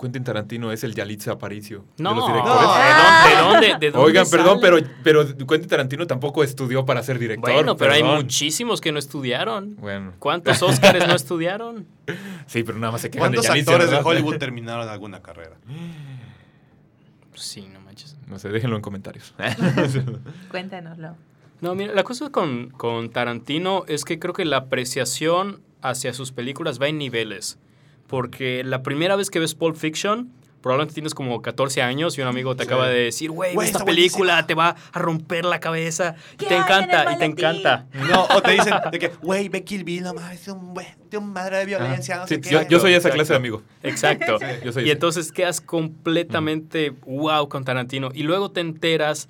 Quentin Tarantino es el Yalitza Aparicio No, de los ¿de directores. No. dónde? ¿De dónde? ¿De dónde Oigan, perdón, pero, pero Quentin Tarantino tampoco estudió para ser director. Bueno, pero hay muchísimos que no estudiaron. Bueno, ¿Cuántos Óscares no estudiaron? sí, pero nada más se quejan de ¿Cuántos Yalitza, actores de. Hollywood terminaron alguna carrera? Pues Sí, no manches. No sé, déjenlo en comentarios. Cuéntanoslo. No, mira, la cosa con, con Tarantino es que creo que la apreciación hacia sus películas va en niveles. Porque la primera vez que ves Pulp Fiction, probablemente tienes como 14 años y un amigo te Sí. acaba de decir, güey, esta película buenísima". te va a romper la cabeza. Y ¿Qué te encanta, y te encanta. No, o te dicen de que, güey, ve Kill Bill, no mames, es un, güey, de un madre de violencia, no Sí, sé qué. yo, yo soy esa Exacto. clase de amigo. Exacto. Yo soy Y ese. entonces quedas completamente wow con Tarantino. Y luego te enteras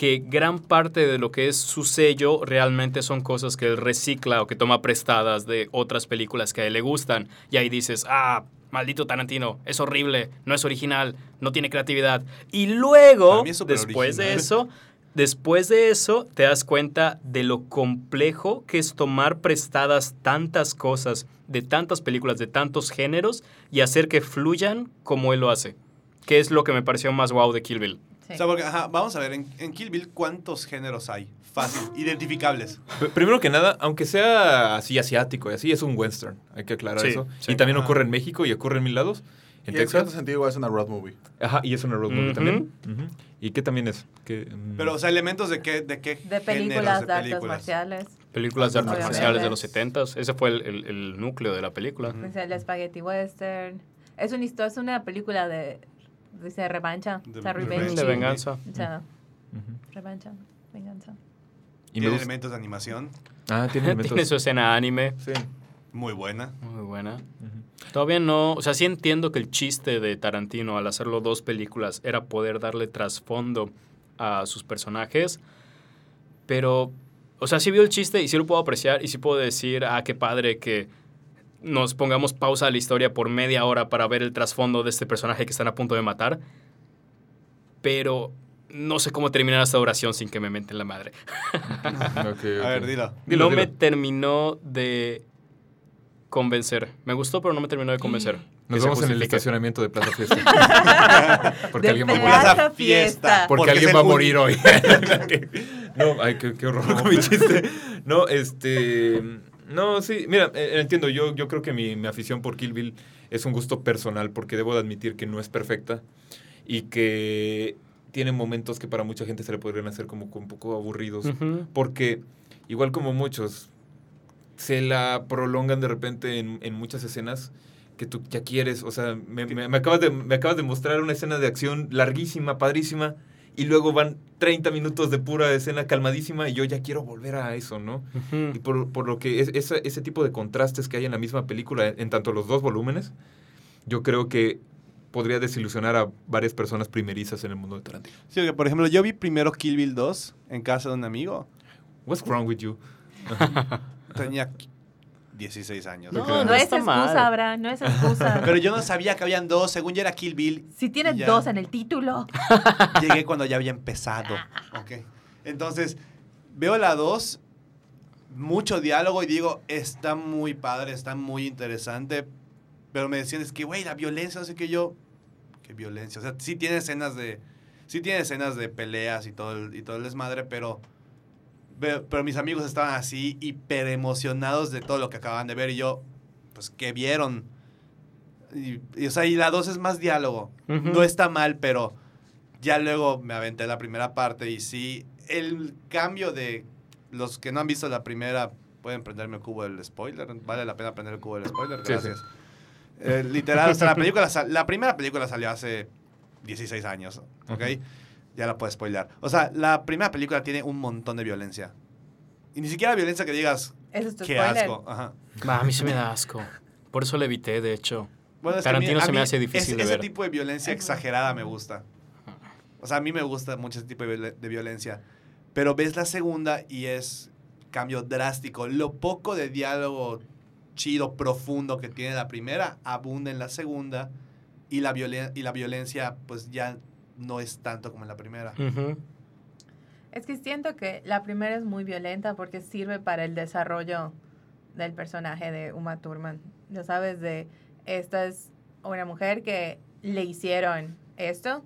que gran parte de lo que es su sello realmente son cosas que él recicla o que toma prestadas de otras películas que a él le gustan. Y ahí dices, ah, maldito Tarantino, es horrible, no es original, no tiene creatividad. Y luego, después de eso, después de eso, te das cuenta de lo complejo que es tomar prestadas tantas cosas de tantas películas, de tantos géneros y hacer que fluyan como él lo hace. Que es lo que me pareció más wow de Kill Bill. Sí. O sea, porque, ajá, vamos a ver, en, en Kill Bill, ¿cuántos géneros hay? Fácil, identificables. P- Primero que nada, aunque sea así asiático y así, es un western. Hay que aclarar Sí, eso. sí. Y también Ajá. ocurre en México y ocurre en mil lados. en Y en cierto Texas. sentido igual es una road movie. Ajá, y es una road movie Ujú. también. Ujú. ¿Y qué también es? ¿Qué, mm, Pero, o sea, elementos de qué, de qué De películas de artes películas? marciales. Películas de artes Obviamente. marciales de los 70 Ese fue el, el- el núcleo de la película. Ujú. Es el Spaghetti Western. Es una historia, es una película de, dice revancha, De o sea, revenge. revenge. De venganza. O sea, Ujú. revancha, venganza. Y Tiene elementos de animación Ah, tiene elementos. Tiene su escena anime. Sí. muy buena. Muy buena. Todavía no, o sea, sí entiendo que el chiste de Tarantino al hacerlo dos películas era poder darle trasfondo a sus personajes, pero, o sea, sí vio el chiste y sí lo puedo apreciar y sí puedo decir, ah, qué padre que nos pongamos pausa a la historia por media hora para ver el trasfondo de este personaje que están a punto de matar, pero no sé cómo terminar esta oración sin que me menten la madre. A ver, ok. dilo. No dilo. me terminó de convencer. Me gustó, pero no me terminó de convencer. Nos vemos en el estacionamiento de Plaza Fiesta. Porque De alguien va a morir. Plaza Fiesta. Porque, Porque alguien va a morir hoy. no, ay, qué, qué horror con mi chiste. No, este. No, sí, mira, eh, entiendo. Yo, yo creo que mi, mi afición por Kill Bill es un gusto personal, porque debo de admitir que no es perfecta y que tiene momentos que para mucha gente se le podrían hacer como un poco aburridos. Porque, igual como muchos, se la prolongan de repente en, en muchas escenas que tú ya quieres. O sea, me, me- me acabas de, me acabas de mostrar una escena de acción larguísima, padrísima, y luego van 30 minutos de pura escena calmadísima y yo ya quiero volver a eso, ¿no? Ujú. Y por, por lo que es, esa- ese tipo de contrastes que hay en la misma película, en tanto los dos volúmenes, yo creo que podría desilusionar a varias personas primerizas en el mundo de Tarantino. Sí, porque, por ejemplo, yo vi primero Kill Bill 2 en casa de un amigo. What's wrong with you? Tenía 16 años. No, No, no es excusa, mal. Abraham, no es excusa. Pero yo no sabía que habían dos. Según yo era Kill Bill. si tienes Ya. dos en el título. Llegué cuando ya había empezado. Ok. Entonces, veo la 2, mucho diálogo y digo, está muy padre, está muy interesante. Pero me decían, es que, güey, la violencia, no sé qué yo. ¿Qué violencia? O sea, sí tiene escenas de. Sí tiene escenas de peleas y todo el, y todo el desmadre, pero. Ve- Pero mis amigos estaban así hiper emocionados de todo lo que acaban de ver y yo, pues, ¿qué vieron? Y, y, o sea, y la 2 es más diálogo. Ujú. No está mal, pero ya luego me aventé la primera parte y sí, el cambio de los que no han visto la primera pueden prenderme el cubo del spoiler. Vale la pena prender el cubo del spoiler. Sí, Gracias. Eh, literal, o sea, la, película la primera película salió hace 16 años, ¿ok? Ujú. Ya la puedes spoiler. O sea, la primera película tiene un montón de violencia. Y ni siquiera violencia que digas, Ese es tu qué spoiler. asco. Ajá. Ah, a mí se me da asco. Por eso lo evité, de hecho. Bueno, es que a mí- Tarantino a se me mí hace difícil ese, de ese ver. tipo de violencia exagerada me gusta. O sea, a mí me gusta mucho ese tipo de, violen- de violencia. Pero ves la segunda y es cambio drástico. Lo poco de diálogo chido, profundo que tiene la primera, abunda en la segunda. Y la, y la violencia, pues ya no es tanto como en la primera. Es que siento que la primera es muy violenta porque sirve para el desarrollo del personaje de Uma Thurman. Ya sabes, de esta es una mujer que le hicieron esto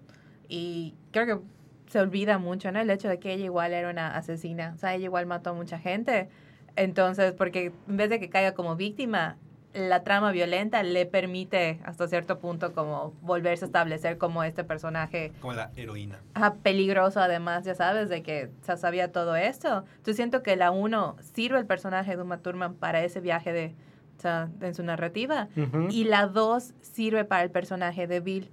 y creo que se olvida mucho, ¿no? El hecho de que ella igual era una asesina. O sea, ella igual mató a mucha gente. Entonces, porque en vez de que caiga como víctima, la trama violenta le permite hasta cierto punto como volverse a establecer como este personaje Como la heroína. Ajá, peligroso además, ya sabes, de que se sabía todo esto. Entonces siento que la uno sirve el personaje de Uma Thurman para ese viaje de, o sea, en su narrativa. Y la dos sirve para el personaje de Bill.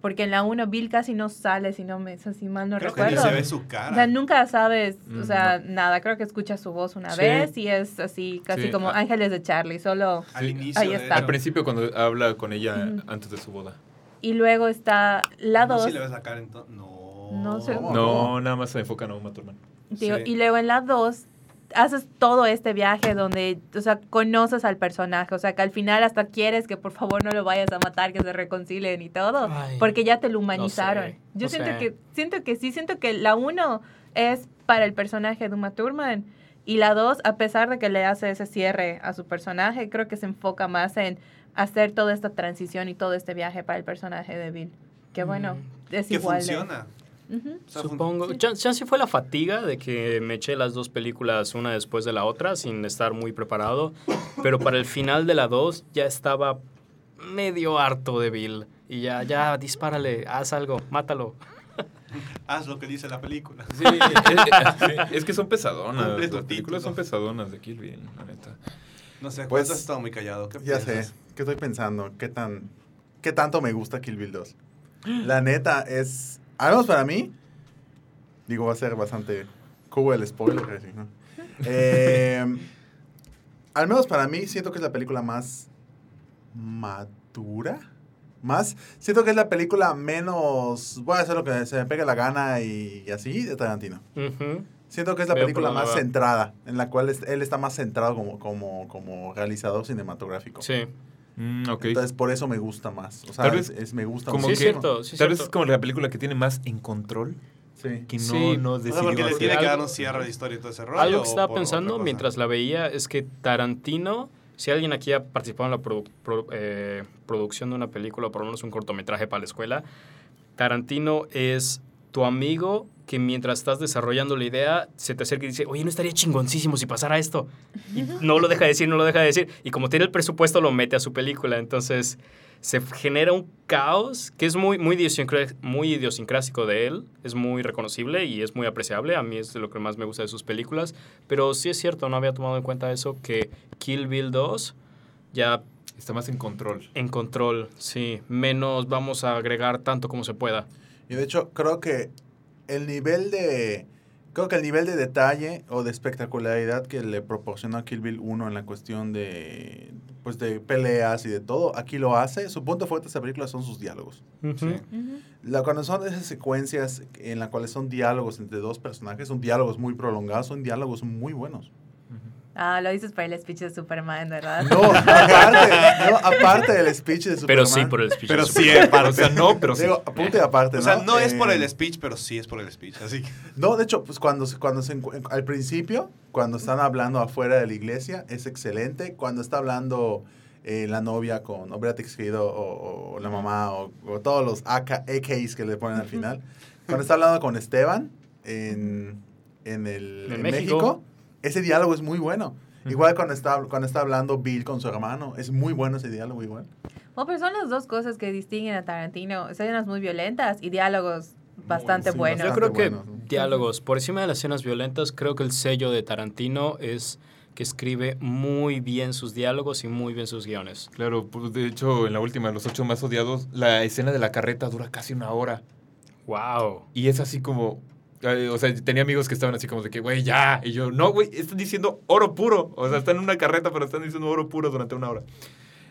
Porque en la uno Bill casi no sale, si, no me, si mal no Creo que ni recuerdo. se ve su O sea, cara. nunca sabes, o Mm, sea, nada. Creo que escuchas su voz una Sí. vez y es así, casi Sí. como Ah. Ángeles de Charlie, solo... Al Sí. inicio. Ahí está. Al principio cuando habla con ella Ujú. antes de su boda. Y luego está la No, dos. si le ves la cara entonces. No. No sé. No, nada más se enfocan a Uma Thurman. Digo, Sí. Y luego en la 2 haces todo este viaje donde, o sea, conoces al personaje, o sea, que al final hasta quieres que por favor no lo vayas a matar, que se reconcilien y todo, Ay, porque ya te lo humanizaron. sé, Yo no siento sé. que siento que sí, siento que la 1 es para el personaje de Uma Thurman y la 2, a pesar de que le hace ese cierre a su personaje, creo que se enfoca más en hacer toda esta transición y todo este viaje para el personaje de Bill. Que bueno, es Que igual. de- O sea, fun- Supongo. Chan- Chance fue la fatiga de que me eché las dos películas una después de la otra sin estar muy preparado. Pero para el final de la dos ya estaba medio harto de Bill. Y ya, ya, dispárale, haz algo, mátalo. Haz lo que dice la película. Sí, es, es- es que son pesadonas. Las películas título. son pesadonas de Kill Bill, la neta. No sé, Pues, has estado muy callado. ¿Qué Ya sé. piensas? ¿Qué estoy pensando? ¿Qué tan qué tanto me gusta Kill Bill 2? La neta es, al menos para mí, digo, va a ser bastante cubo el spoiler. Eh, al menos para mí, siento que es la película más madura. Más, siento que es la película menos, voy a hacer lo que se me pegue la gana y, así, de Tarantino. Siento que es la Veo película más centrada, en la cual él está más centrado como, como, como realizador cinematográfico. Sí. Mm. Entonces, por eso me gusta más. O sea, Tal vez es, es- me gusta como Sí, es que- muchísimo. cierto, sí, es Tal vez es como la película que tiene más en control, Sí. que no Sí. nos O sea, decidió porque le hacer. tiene que dar algo- un cierre de historia y todo ese rollo. Algo que estaba pensando mientras la veía es que Tarantino, si alguien aquí ha participado en la produ- pro- eh, producción de una película o por lo menos un cortometraje para la escuela, Tarantino es tu amigo que mientras estás desarrollando la idea se te acerca y dice, oye, no estaría chingoncísimo si pasara esto. Y no lo deja de decir, no lo deja de decir. Y como tiene el presupuesto, lo mete a su película. Entonces se genera un caos que es muy, muy, idiosincrásico de él, es muy reconocible y es muy apreciable. A mí es de lo que más me gusta de sus películas. Pero sí es cierto, no había tomado en cuenta eso, que Kill Bill 2 ya Está más en control. en control, sí. Menos vamos a agregar tanto como se pueda. Y de hecho, creo que el nivel de. Creo que el nivel de detalle o de espectacularidad que le proporcionó a Kill Bill 1 en la cuestión de. Pues de peleas y de todo, aquí lo hace. Su punto fuerte de esta película son sus diálogos. Sí. La, cuando son esas secuencias en las cuales son diálogos entre dos personajes, son diálogos muy prolongados, son diálogos muy buenos. Ah, lo dices por el speech de Superman, ¿verdad? No, aparte, no, aparte del speech de Superman. Pero sí por el speech. Pero de sí, Superman. en parte. O sea, no, pero sí. Digo, apunte aparte, O sea, no es por Eh, el speech, pero sí es por el speech. Así que- No, de hecho, pues cuando, se- cuando se al principio, cuando están hablando afuera de la iglesia, es excelente. Cuando está hablando eh, la novia con o Beatrix querido o, o la mamá o, o todos los AK, AKs que le ponen al final. Cuando está hablando con Esteban en, en, el, En en México. México. Ese diálogo es muy bueno. Igual cuando está, cuando está hablando Bill con su hermano, es muy bueno ese diálogo igual. Bueno, pero son las dos cosas que distinguen a Tarantino. Escenas muy violentas y diálogos bastante sí, buenos. Yo bastante creo que bueno, ¿no? diálogos, por encima de las escenas violentas, creo que el sello de Tarantino es que escribe muy bien sus diálogos y muy bien sus guiones. Claro, pues, de hecho, en la última, Los Ocho Más Odiados, la escena de la carreta dura casi una hora. ¡Wow! Y es así como... eh, o sea, tenía amigos que estaban así como de que, güey, ya. Y yo, no, güey, están diciendo oro puro. O sea, están en una carreta, pero están diciendo oro puro durante una hora.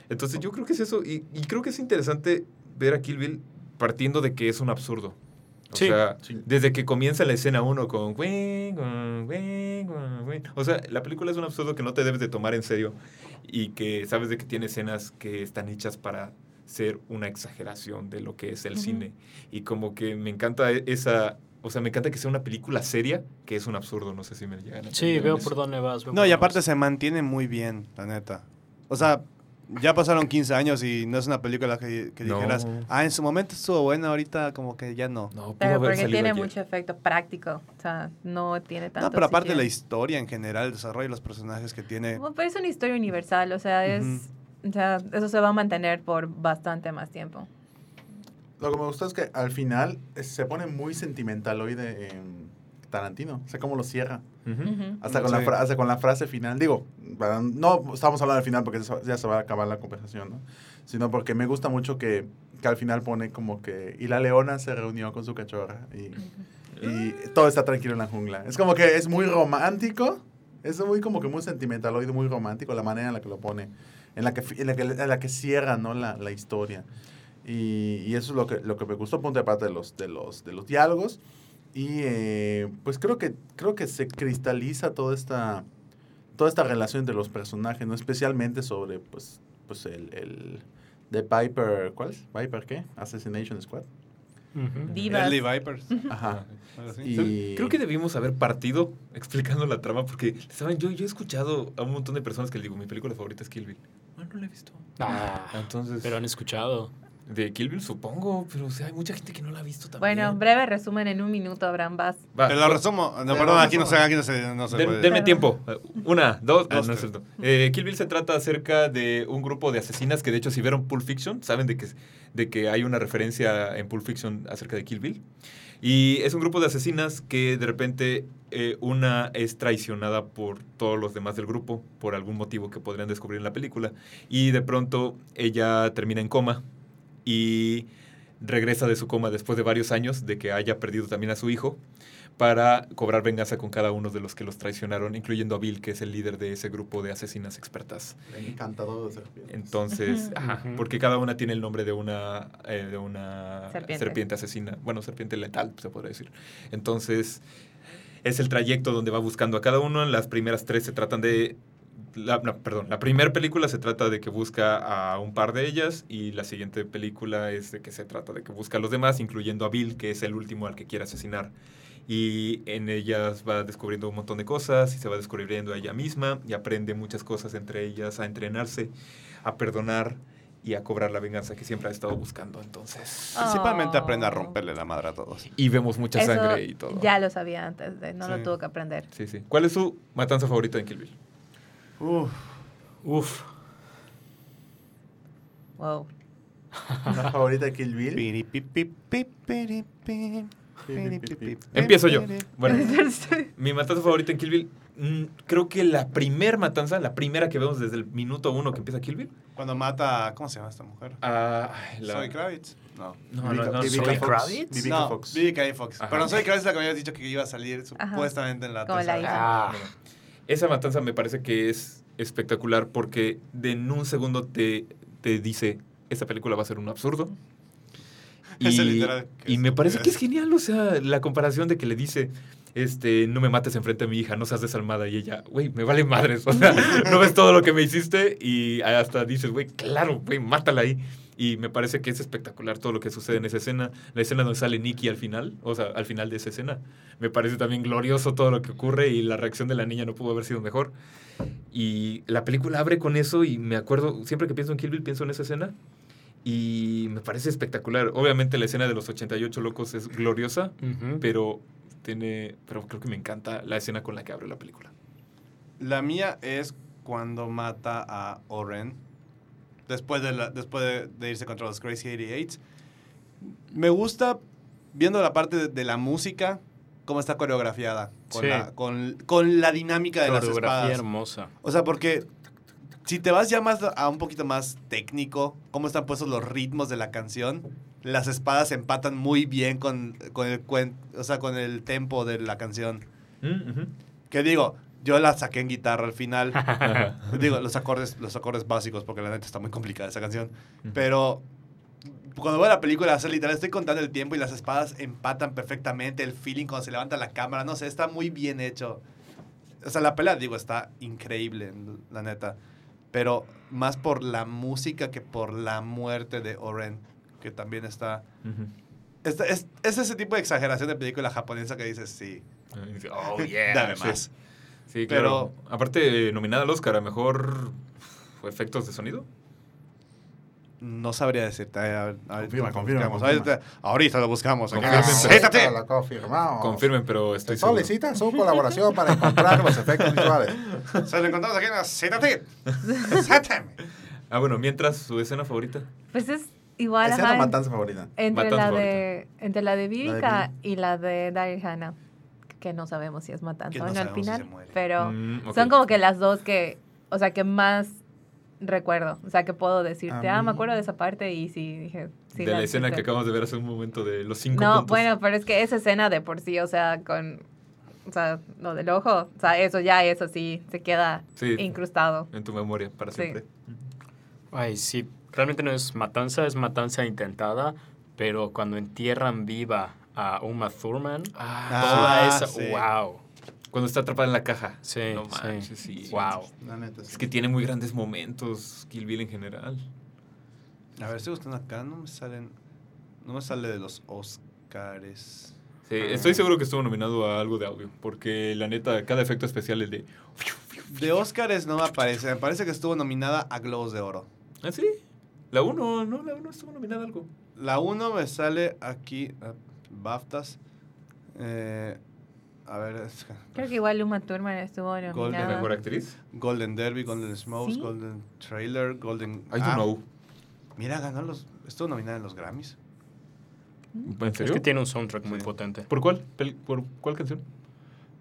Entonces, yo creo que es eso. Y, y creo que es interesante ver a Kill Bill partiendo de que es un absurdo. O Sí, sea, sí. desde que comienza la escena uno con... güey, güey, güey, güey, güey. O sea, la película es un absurdo que no te debes de tomar en serio y que sabes de que tiene escenas que están hechas para ser una exageración de lo que es el Ujú. cine. Y como que me encanta e- esa... O sea, me encanta que sea una película seria, que es un absurdo. No sé si me llegan a Sí, veo eso. por dónde vas. veo No, y aparte vas. se mantiene muy bien, la neta. O sea, ya pasaron 15 años y no es una película que, que No. dijeras, ah, en su momento estuvo buena, ahorita como que ya no. No, Pero haber porque tiene ayer. mucho efecto práctico. O sea, no tiene tanto. No, pero aparte la historia en general, el desarrollo de los personajes que tiene. Bueno, pero es una historia universal. O sea, es. O sea, eso se va a mantener por bastante más tiempo. Lo que me gustó es que al final eh, se pone muy sentimental hoy de Tarantino. O sea, cómo lo cierra. Ujú. Ujú. Hasta con, la Sí. fra- hasta con la frase final. Digo, no estamos hablando del final porque ya se va a acabar la conversación, ¿no? Sino porque me gusta mucho que, que al final pone como que... Y la leona se reunió con su cachorra y, y todo está tranquilo en la jungla. Es como que es muy romántico. Es muy como que muy sentimental, hoy muy romántico la manera en la que lo pone. En la que, en la que, en la que cierra, ¿no? La, la historia. Y, y eso es lo que, lo que me gustó, punto de parte de los, de los, de los diálogos. Y eh, pues creo que, creo que se cristaliza toda esta, toda esta relación entre los personajes, ¿no? Especialmente sobre, pues, pues el, el de Viper, ¿cuál es? ¿Viper qué? Assassination Squad. Ujú. Divas. Early Vipers. Ajá. Y- Creo que debimos haber partido explicando la trama porque, ¿saben? Yo, yo he escuchado a un montón de personas que les digo, mi película favorita es Kill Bill. Ah, no la he visto. Ah, Entonces, pero han escuchado. De Kill Bill, supongo, pero o sea, hay mucha gente que no la ha visto también. Bueno, breve resumen en un minuto, Abraham Vas. Va, Te lo resumo. No, Te perdón, lo aquí no se, resumo. aquí no se, no se Den- puede. denme tiempo. Una, dos, no, Dos, no es tres. cierto. Eh, Kill Bill se trata acerca de un grupo de asesinas que de hecho si vieron Pulp Fiction, saben de que, de que hay una referencia en Pulp Fiction acerca de Kill Bill. Y es un grupo de asesinas que de repente eh, una es traicionada por todos los demás del grupo por algún motivo que podrían descubrir en la película. Y de pronto ella termina en coma y regresa de su coma después de varios años de que haya perdido también a su hijo para cobrar venganza con cada uno de los que los traicionaron, incluyendo a Bill, que es el líder de ese grupo de asesinas expertas. Encantador de serpientes. Entonces, ajá, porque cada una tiene el nombre de una, eh, de una Serpiente. serpiente. asesina, bueno, serpiente letal, se podría decir. Entonces, es el trayecto donde va buscando a cada uno. Las primeras tres se tratan de... La, no, perdón, la primera película se trata de que busca a un par de ellas y la siguiente película es de que se trata de que busca a los demás, incluyendo a Bill, que es el último al que quiere asesinar. Y en ellas va descubriendo un montón de cosas y se va descubriendo a ella misma y aprende muchas cosas, entre ellas a entrenarse, a perdonar y a cobrar la venganza que siempre ha estado buscando. Entonces, Principalmente Oh. aprende a romperle la madre a todos. y vemos mucha Eso sangre y todo. Ya lo sabía antes, de, no Sí. lo tuvo que aprender. Sí, sí. ¿Cuál es su matanza favorita en Kill Bill? Uf. Uf. Wow. ¿Una favorita de Kill Bill? Empiezo yo. Bueno, mi matanza favorita en Kill Bill, mm, creo que la primer matanza, la primera que vemos desde el minuto uno que empieza Kill Bill. Cuando mata. ¿Cómo se llama esta mujer? ah, la- Soy Kravitz. No. No, no, no, Fox. Kravitz. Vivica no, Fox. Vivica Fox. Ajá. Pero Soy Kravitz es la que me habías dicho que iba a salir Ajá. supuestamente en la tercera. Esa matanza me parece que es espectacular porque de en un segundo te, te dice, esta película va a ser un absurdo. Y, literal y me parece que es genial, o sea, la comparación de que le dice, este, no me mates enfrente de mi hija, no seas desalmada. Y ella, güey, me vale madres, o sea, no ves todo lo que me hiciste y hasta dices, güey, claro, güey, mátala ahí. Y me parece que es espectacular todo lo que sucede en esa escena. La escena donde sale Nicky al final, o sea, al final de esa escena. Me parece también glorioso todo lo que ocurre y la reacción de la niña no pudo haber sido mejor. Y la película abre con eso y me acuerdo, siempre que pienso en Kill Bill, pienso en esa escena. Y me parece espectacular. Obviamente la escena de los 88 locos es gloriosa, pero tiene, pero creo que me encanta la escena con la que abre la película. La mía es cuando mata a Oren. Después de, la- después de, de irse contra los Crazy 88. Me gusta, viendo la parte de, de la música, cómo está coreografiada. Con, Sí. la, con, con la dinámica de las Coreografía espadas. hermosa. O sea, porque si te vas ya más a un poquito más técnico, cómo están puestos los ritmos de la canción, las espadas empatan muy bien con, con el cuen- o sea, con el tempo de la canción. Mm. Que digo, yo la saqué en guitarra al final. Digo, los acordes, los acordes básicos, porque la neta está muy complicada esa canción. Pero cuando veo la película, sea, literal, estoy contando el tiempo y las espadas empatan perfectamente. El feeling cuando se levanta la cámara, no sé, está muy bien hecho. O sea, la pelea, digo, está increíble, la neta. Pero más por la música que por la muerte de Oren, que también está... Ujú. está- es, es ese tipo de exageración de película japonesa que dices, sí, Oh, yeah. dame sí. más. Sí, Pero- claro. Aparte, eh, nominada al Oscar a mejor efectos de sonido. No sabría decirte. a- a- Confirma, ahorita confirma, confirma. Ahorita, lo buscamos. Confirmen. Lo confirmamos. Confirmen, pero estoy Se seguro. solicita su colaboración para encontrar los efectos visuales. Se lo encontramos aquí en. ¡Siéntame! Ah, bueno, mientras, su escena favorita. Pues es igual, Esa es ajá, la matanza favorita. entre Matanza la de entre la de Vivica y la de Daryl Hannah, que no sabemos si es matanza o no al si final, se muere. pero Mm, son como que las dos que, o sea, que más recuerdo, o sea, que puedo decirte, A ah, me acuerdo de esa parte y sí dije, sí de la escena que acabamos de ver hace un momento de los cinco No, puntos. bueno, pero es que esa escena de por sí, o sea, con o sea, lo del ojo, o sea, eso ya eso sí se queda Sí. incrustado. En tu memoria, para Sí. siempre. Ay, sí. Realmente no es matanza, es matanza intentada. Pero cuando entierran viva a Uma Thurman, Ah, toda Ah, esa. sí. ¡Wow! Cuando está atrapada en la caja. Sí, No sí. manches, sí. ¡Wow! La neta, sí. Es que tiene muy grandes momentos Kill Bill en general. A ver, estoy buscando acá. No me salen. No me sale de los Oscars. Sí, estoy seguro que estuvo nominado a algo de audio. Porque la neta, cada efecto especial es de. De Oscars no me aparece. Me parece que estuvo nominada a Globos de Oro. ¿Ah, sí? La 1, no, la 1 estuvo nominada a algo. La 1 me sale aquí, eh, BAFTAs. Eh, a ver, es- Creo que igual Uma Thurman estuvo Golden nominada. Mejor actriz. Golden Derby, Golden Smokes, ¿Sí? Golden Trailer, Golden... I don't Ah, know. Mira, ganó los... Estuvo nominada en los Grammys. ¿En Es que tiene un soundtrack muy Sí. potente. ¿Por cuál? ¿Por cuál canción?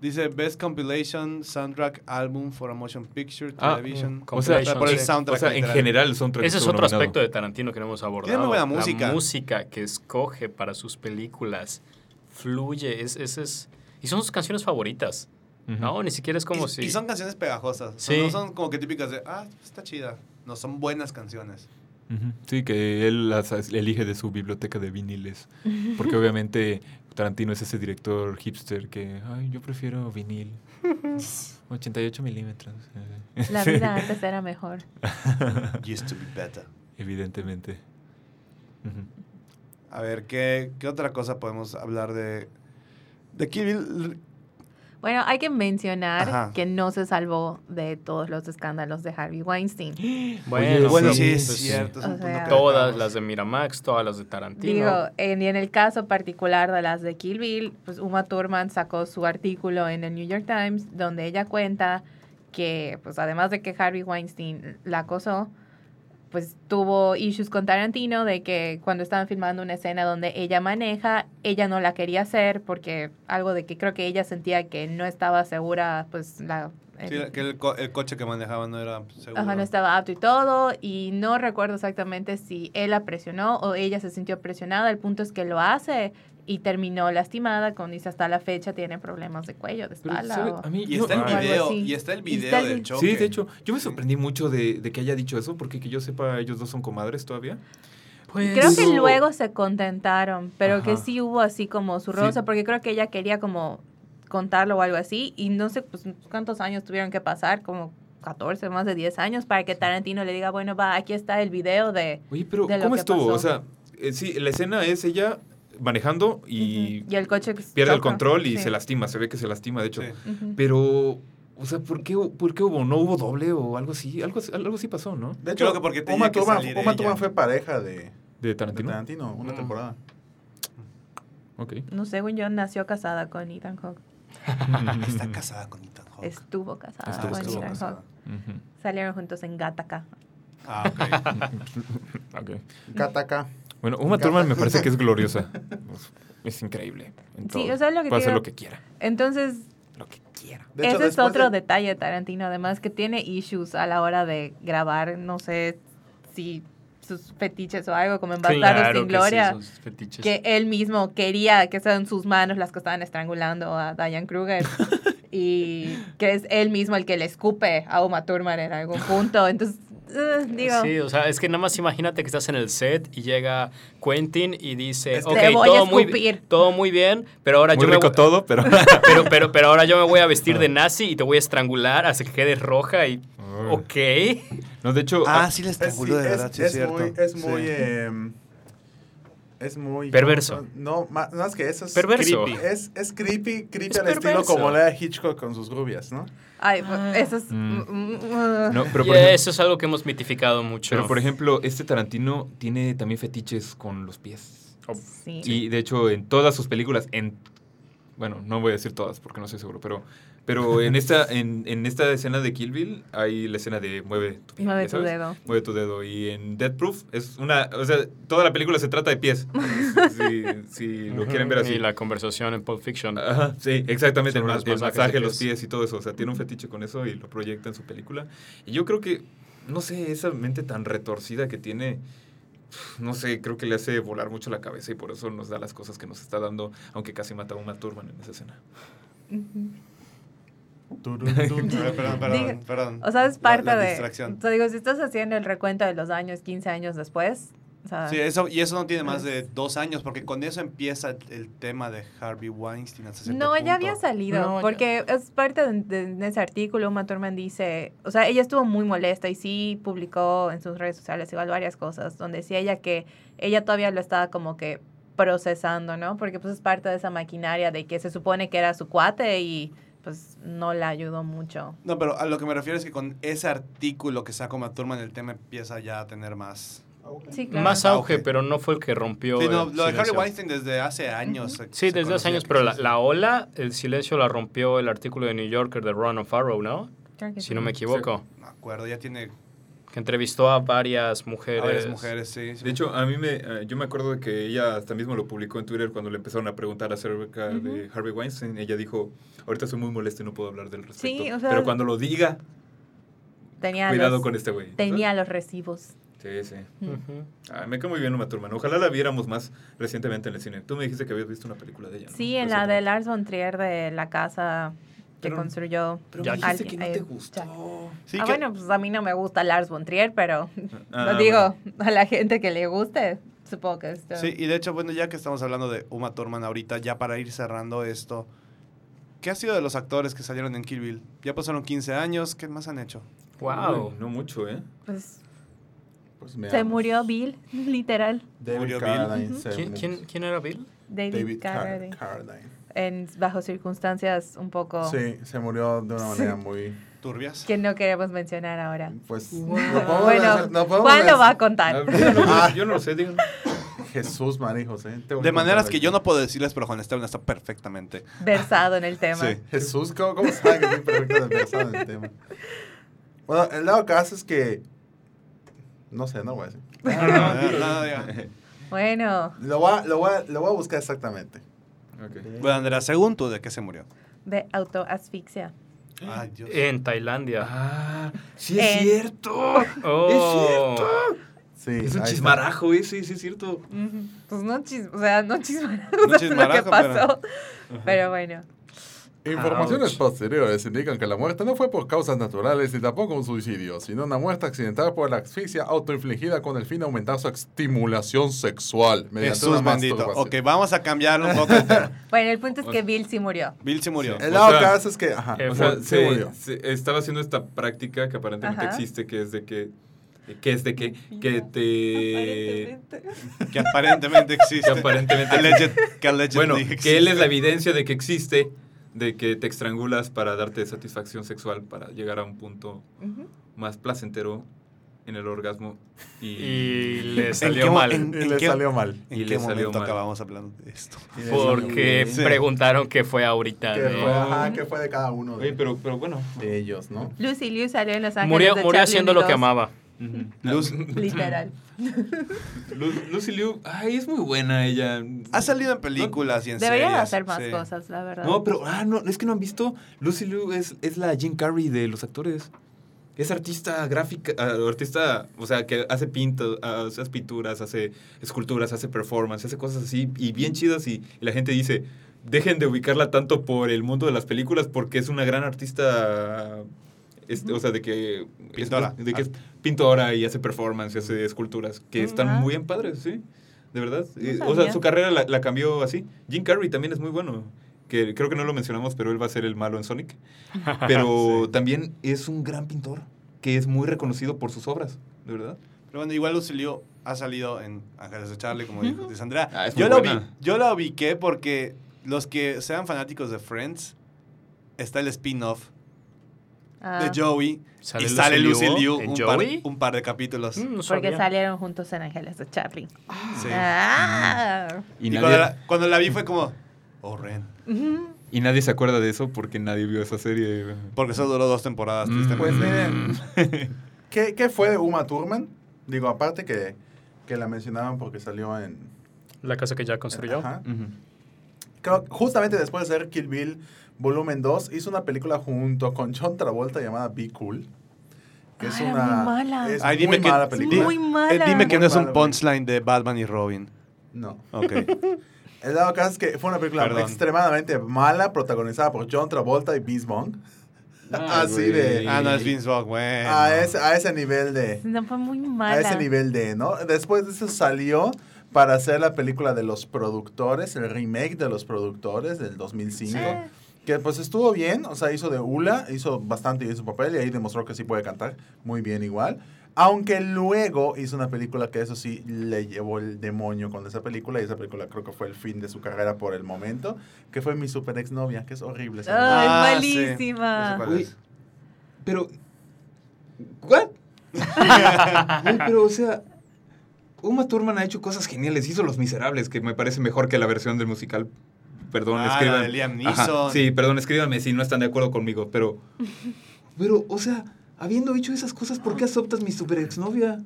Dice Best Compilation Soundtrack Album for a Motion Picture, Ah, Television. mm, O sea, por el soundtrack. O sea, en literal. general el soundtrack Ese es otro nominado. aspecto de Tarantino que no hemos abordado. Tiene muy buena música. La música que escoge para sus películas fluye. Es, es, es- y son sus canciones favoritas. Ujú. No, ni siquiera es como y, si... y son canciones pegajosas. O sea, Sí. no son como que típicas de, ah, está chida. No, son buenas canciones. Sí, que él las elige de su biblioteca de viniles. Porque obviamente Tarantino es ese director hipster que, ay, yo prefiero vinil. 88 milímetros. La vida antes era mejor. Used to be better. Evidentemente. A ver, ¿qué, qué otra cosa podemos hablar de... De Kill Bill? Bueno, hay que mencionar Ajá. que no se salvó de todos los escándalos de Harvey Weinstein. Bueno, Bueno, sí, sí, es cierto. es un O punto sea- que Todas las de Miramax, todas las de Tarantino. Digo, en, y en el caso particular de las de Kill Bill, pues Uma Thurman sacó su artículo en el New York Times donde ella cuenta que, pues además de que Harvey Weinstein la acosó, pues tuvo issues con Tarantino de que cuando estaban filmando una escena donde ella maneja, ella no la quería hacer porque algo de que creo que ella sentía que no estaba segura, pues la... Sí, que el, co- el coche que manejaba no era seguro. Ajá, no estaba apto y todo, y no recuerdo exactamente si él la presionó o ella se sintió presionada. El punto es que lo hace y terminó lastimada, con dice hasta la fecha tiene problemas de cuello, de espalda. o- A mí Y no- está el video, y está el Y video está el del choque. Sí, de hecho, yo me sorprendí mucho de, de que haya dicho eso, porque que yo sepa, ellos dos son comadres todavía. Pues, Creo que Digo- luego se contentaron, pero que sí hubo así como su Sí. rosa, porque creo que ella quería como contarlo o algo así, y no sé pues, cuántos años tuvieron que pasar, como 14, más de 10 años, para que Tarantino le diga, bueno, va, aquí está el video de... Oye, pero De lo ¿cómo que estuvo? pasó. O sea, eh, sí, la escena es ella manejando y Ujú. y el coche que pierde el control y Sí. se lastima, se ve que se lastima, de hecho. Sí. Pero, o sea, ¿por qué, ¿por qué hubo? ¿No hubo doble o algo así? Algo, algo así pasó, ¿no? De hecho, Creo que porque Uma Thurman, fue pareja de, de De Tarantino. Una Mm. temporada. Ok. No, según yo, nació casada con Ethan Hawke. Está casada con Ethan Hawke. Estuvo casada Estuvo- con estuvo Ethan casada. Hawke. Salieron juntos en Gattaca. Ah, ok. Ok. Kataka. Bueno, Uma Thurman me parece que es gloriosa. Es, increíble. en Sí, todo. o sea, lo que Puede hacer lo que quiera. Entonces, Lo que quiera. De hecho, ese es otro de- detalle de Tarantino, además, que tiene issues a la hora de grabar, no sé si sus fetiches o algo, como en Bastardos Claro sin que sí, Gloria. sus fetiches. que él mismo quería que sean sus manos las que estaban estrangulando a Diane Kruger y que es él mismo el que le escupe a Uma Thurman en algún punto. Entonces, digo, Sí, o sea, es que nada más imagínate que estás en el set y llega Quentin y dice, Es que- ok, Te voy a todo muy, escupir". todo muy bien, pero ahora Muy yo me rico voy- todo, pero... pero, pero, pero ahora yo me voy a vestir de nazi y te voy a estrangular hasta que quedes roja y... Ok. No, de hecho... Ah, ah, sí, le Es, estranguló de es- verdad, sí, es es cierto. muy, es Sí. muy, em, es muy Perverso. No, más, más que eso es Perverso. creepy. Es, es creepy, creepy Es al estilo perverso. como le da Hitchcock con sus rubias, ¿no? Ay, eso es... Mm. mm, mm, no, pero eso es algo que hemos mitificado mucho. pero por ejemplo, este Tarantino tiene también fetiches con los pies. sí. Y de hecho, en todas sus películas, en bueno, no voy a decir todas porque no estoy seguro, pero, pero en esta, en, en esta escena de Kill Bill hay la escena de mueve tu pie, Mueve ¿ya tu dedo. Mueve tu dedo. Y en Death Proof es una, o sea, toda la película se trata de pies. si, si lo quieren ver así. Y la conversación en Pulp Fiction. Ajá, sí, exactamente. El, Sobre el masaje los pies. y todo eso. O sea, tiene un fetiche con eso y lo proyecta en su película. Y yo creo que, no sé, esa mente tan retorcida que tiene, no sé, creo que le hace volar mucho la cabeza y por eso nos da las cosas que nos está dando, aunque casi mata a una Turban en esa escena. Ujú. Turun, ver, perdón, perdón, perdón. O sea, es La- parte la de... distracción. O sea, digo, si estás haciendo el recuento de los años 15 años después, o sea, Sí, eso, y eso no tiene más de dos años, porque con eso empieza el, el tema de Harvey Weinstein hasta No, ya punto. había salido, No, ya. porque es parte de, de- de ese artículo, Uma Thurman dice, o sea, ella estuvo muy molesta y sí publicó en sus redes sociales igual varias cosas, donde decía ella que ella todavía lo estaba como que procesando, ¿no? Porque pues es parte de esa maquinaria de que se supone que era su cuate y pues no la ayudó mucho. No, pero a lo que me refiero es que con ese artículo que sacó Maturman el tema empieza ya a tener más Sí, claro. Más auge, Auge. pero no fue el que rompió. Sí, no, el lo de Harry. Weinstein desde hace años. se- Sí, se desde hace años, pero la, sí. la ola, el silencio la rompió el artículo de New Yorker de Ron O'Farrow, ¿no? Creo que Si sí. no me equivoco. No me acuerdo, ya tiene Que entrevistó a varias mujeres. a varias mujeres, sí. sí. De hecho, a mí me, eh, yo me acuerdo de que ella hasta mismo lo publicó en Twitter cuando le empezaron a preguntar acerca de Harvey Weinstein. Ella dijo, ahorita soy muy molesta y no puedo hablar del respecto. Sí, o sea- pero cuando lo diga, Tenía cuidado los, con este güey. tenía los recibos. Sí, sí. Ah, me cae muy bien Uma Thurman. Ojalá la viéramos más recientemente en el cine. Tú me dijiste que habías visto una película de ella. ¿no? Sí, en la de. Lars von Trier de la casa que Pero- construyó. Pero Ya me dijiste alguien- que no eh, te gustó. Sí, ah, que- bueno, pues a mí no me gusta Lars von Trier, pero Ah, no digo a la gente que le guste, supongo que esto. Sí, y de hecho, bueno, ya que estamos hablando de Uma Thurman ahorita, ya para ir cerrando esto, ¿qué ha sido de los actores que salieron en Kill Bill? Ya pasaron 15 años, ¿qué más han hecho? Wow. Uy, no mucho, ¿eh? Pues Pues se veamos. murió Bill, literal. David Murió Bill. ¿Quién, mu- quién, quién era Bill? David, David Car- Carradine. En, bajo circunstancias un poco Sí, se murió de una manera muy... ¿Turbias? que no queremos mencionar ahora. Pues... Wow. no podemos Bueno, decir- no Juan lo va a contar. Ah, yo, no, lo sé, díganme. Jesús, María José. De maneras que yo no puedo decirles, pero Juan Esteban está perfectamente. Versado en el tema. Sí. Jesús, ¿cómo, cómo sabe que estoy perfectamente versado en el tema? Bueno, el dado caso es que... No sé, no voy a decir. No, no, no, diga. Bueno, Lo voy a, lo voy a, lo voy a buscar exactamente. Ok. Bueno, Andrea, según tú, ¿de qué se murió? de autoasfixia. Ay, Dios. En Tailandia. Ah, sí es En- cierto. Oh. Es cierto. Sí, Es un está. chismarajo ese, sí es cierto. Ujú. Pues no chis, o sea, no chismarajo, No fue lo que chismarajo, pasó. Pero bueno. Informaciones Ouch. posteriores indican que la muerte no fue por causas naturales ni tampoco un suicidio, sino una muerte accidental por la asfixia autoinfligida con el fin de aumentar su estimulación sexual. mediante Jesús una bendito. Ok, vamos a cambiar un poco el tema. Bueno, el punto es que Bill sí murió. Bill se murió. El O lado caso es que, ajá, eh, O sea, sí murió. se- estaba haciendo esta práctica que aparentemente Ajá. existe, que es de que que es de que, que te Que aparentemente existe. que aparentemente Alleged- que allegedly bueno existe. que él es la evidencia de que existe de que te estrangulas para darte satisfacción sexual para llegar a un punto Ujú. más placentero en el orgasmo y, Y le ¿En salió qué mal. en- Y le qué- salió mal. ¿En qué momento mal. acabamos hablando de esto? Porque. Sí. preguntaron qué fue ahorita. Que ¿no? fue, ajá, que fue de cada uno Oye, de, pero pero bueno de ellos, ¿no? Lucy Liu salió en Los Ángeles Murió, de murió haciendo lo que 2, amaba. Luz, Literal. Lu- Lucy Liu ay es muy buena ella ha salido en películas y en Debería de series, hacer más sí. cosas, la verdad. No, pero, ah, no, es que no han visto. Lucy Liu es, es la Jim Carrey de los actores. Es artista gráfica, ah, artista, o sea, que hace pinto, ah, hace pinturas, hace esculturas, hace performance, hace cosas así y bien chidas y, y la gente dice, dejen de ubicarla tanto por el mundo de las películas porque es una gran artista, este, o sea, de que, Pintora. de que es pintora y hace performance, y hace esculturas, que están muy bien padres, sí, de verdad. Eh, o sea, su carrera la, la cambió así. Jim Carrey también es muy bueno que creo que no lo mencionamos, pero él va a ser el malo en Sonic. Pero también es un gran pintor que es muy reconocido por sus obras, de verdad. Pero bueno, igual Liu ha salido en Ángeles de Charlie, como dijo dice Andrea. Ah, yo, ubi- buena. yo la ubiqué porque los que sean fanáticos de Friends, está el spin-off Ah, de Joey. ¿Sale y sale Lucy Liu un par, Joey? un par de capítulos. Mm, no porque salieron juntos en Ángeles de Charlie. Sí. Ah. Y, Y, nadie, cuando, la, cuando la vi fue como, oh, Ren. Y nadie se acuerda de eso porque nadie vio esa serie. Porque eso duró dos temporadas, Mm. Pues miren, ¿qué, qué fue de Uma Thurman? Digo, aparte que, que la mencionaban porque salió en... La casa que ya construyó. Ajá. Ujú. Creo que justamente después de hacer Kill Bill Volumen 2, hizo una película junto con John Travolta llamada Be Cool. Que es Ah, una muy mala. Es Ay, dime muy que- mala Es película. muy Eh, mala. dime que Muy no es un punchline de Batman y Robin. No. Ok. El dado caso es que fue una película Perdón. extremadamente mala, protagonizada por John Travolta y Beast Bong. Así güey. de- ah, no, es Vince Vaughn, bueno. A, ese, a ese nivel de... No, fue muy mala. A ese nivel de, ¿no? Después de eso salió para hacer la película de los productores, el remake de los productores del 2005. Sí. Que pues estuvo bien, o sea, hizo de Ula, hizo bastante bien su papel y ahí demostró que sí puede cantar muy bien igual. Aunque luego hizo una película que eso sí le llevó el demonio con esa película y esa película creo que fue el fin de su carrera por el momento, que fue mi super exnovia, que es horrible. esa. Ay, Ah, sí. malísima. No sé cuál Uy. es. Pero. ¿What? Güey, pero, o sea. Uma Thurman ha hecho cosas geniales. Hizo Los Miserables, que me parece mejor que la versión del musical. Perdón, Ah, escriban. la de Liam Ajá, Neeson. Sí, perdón, escríbanme si no están de acuerdo conmigo, pero... Pero, o sea, habiendo hecho esas cosas, ¿por qué aceptas mi super exnovia?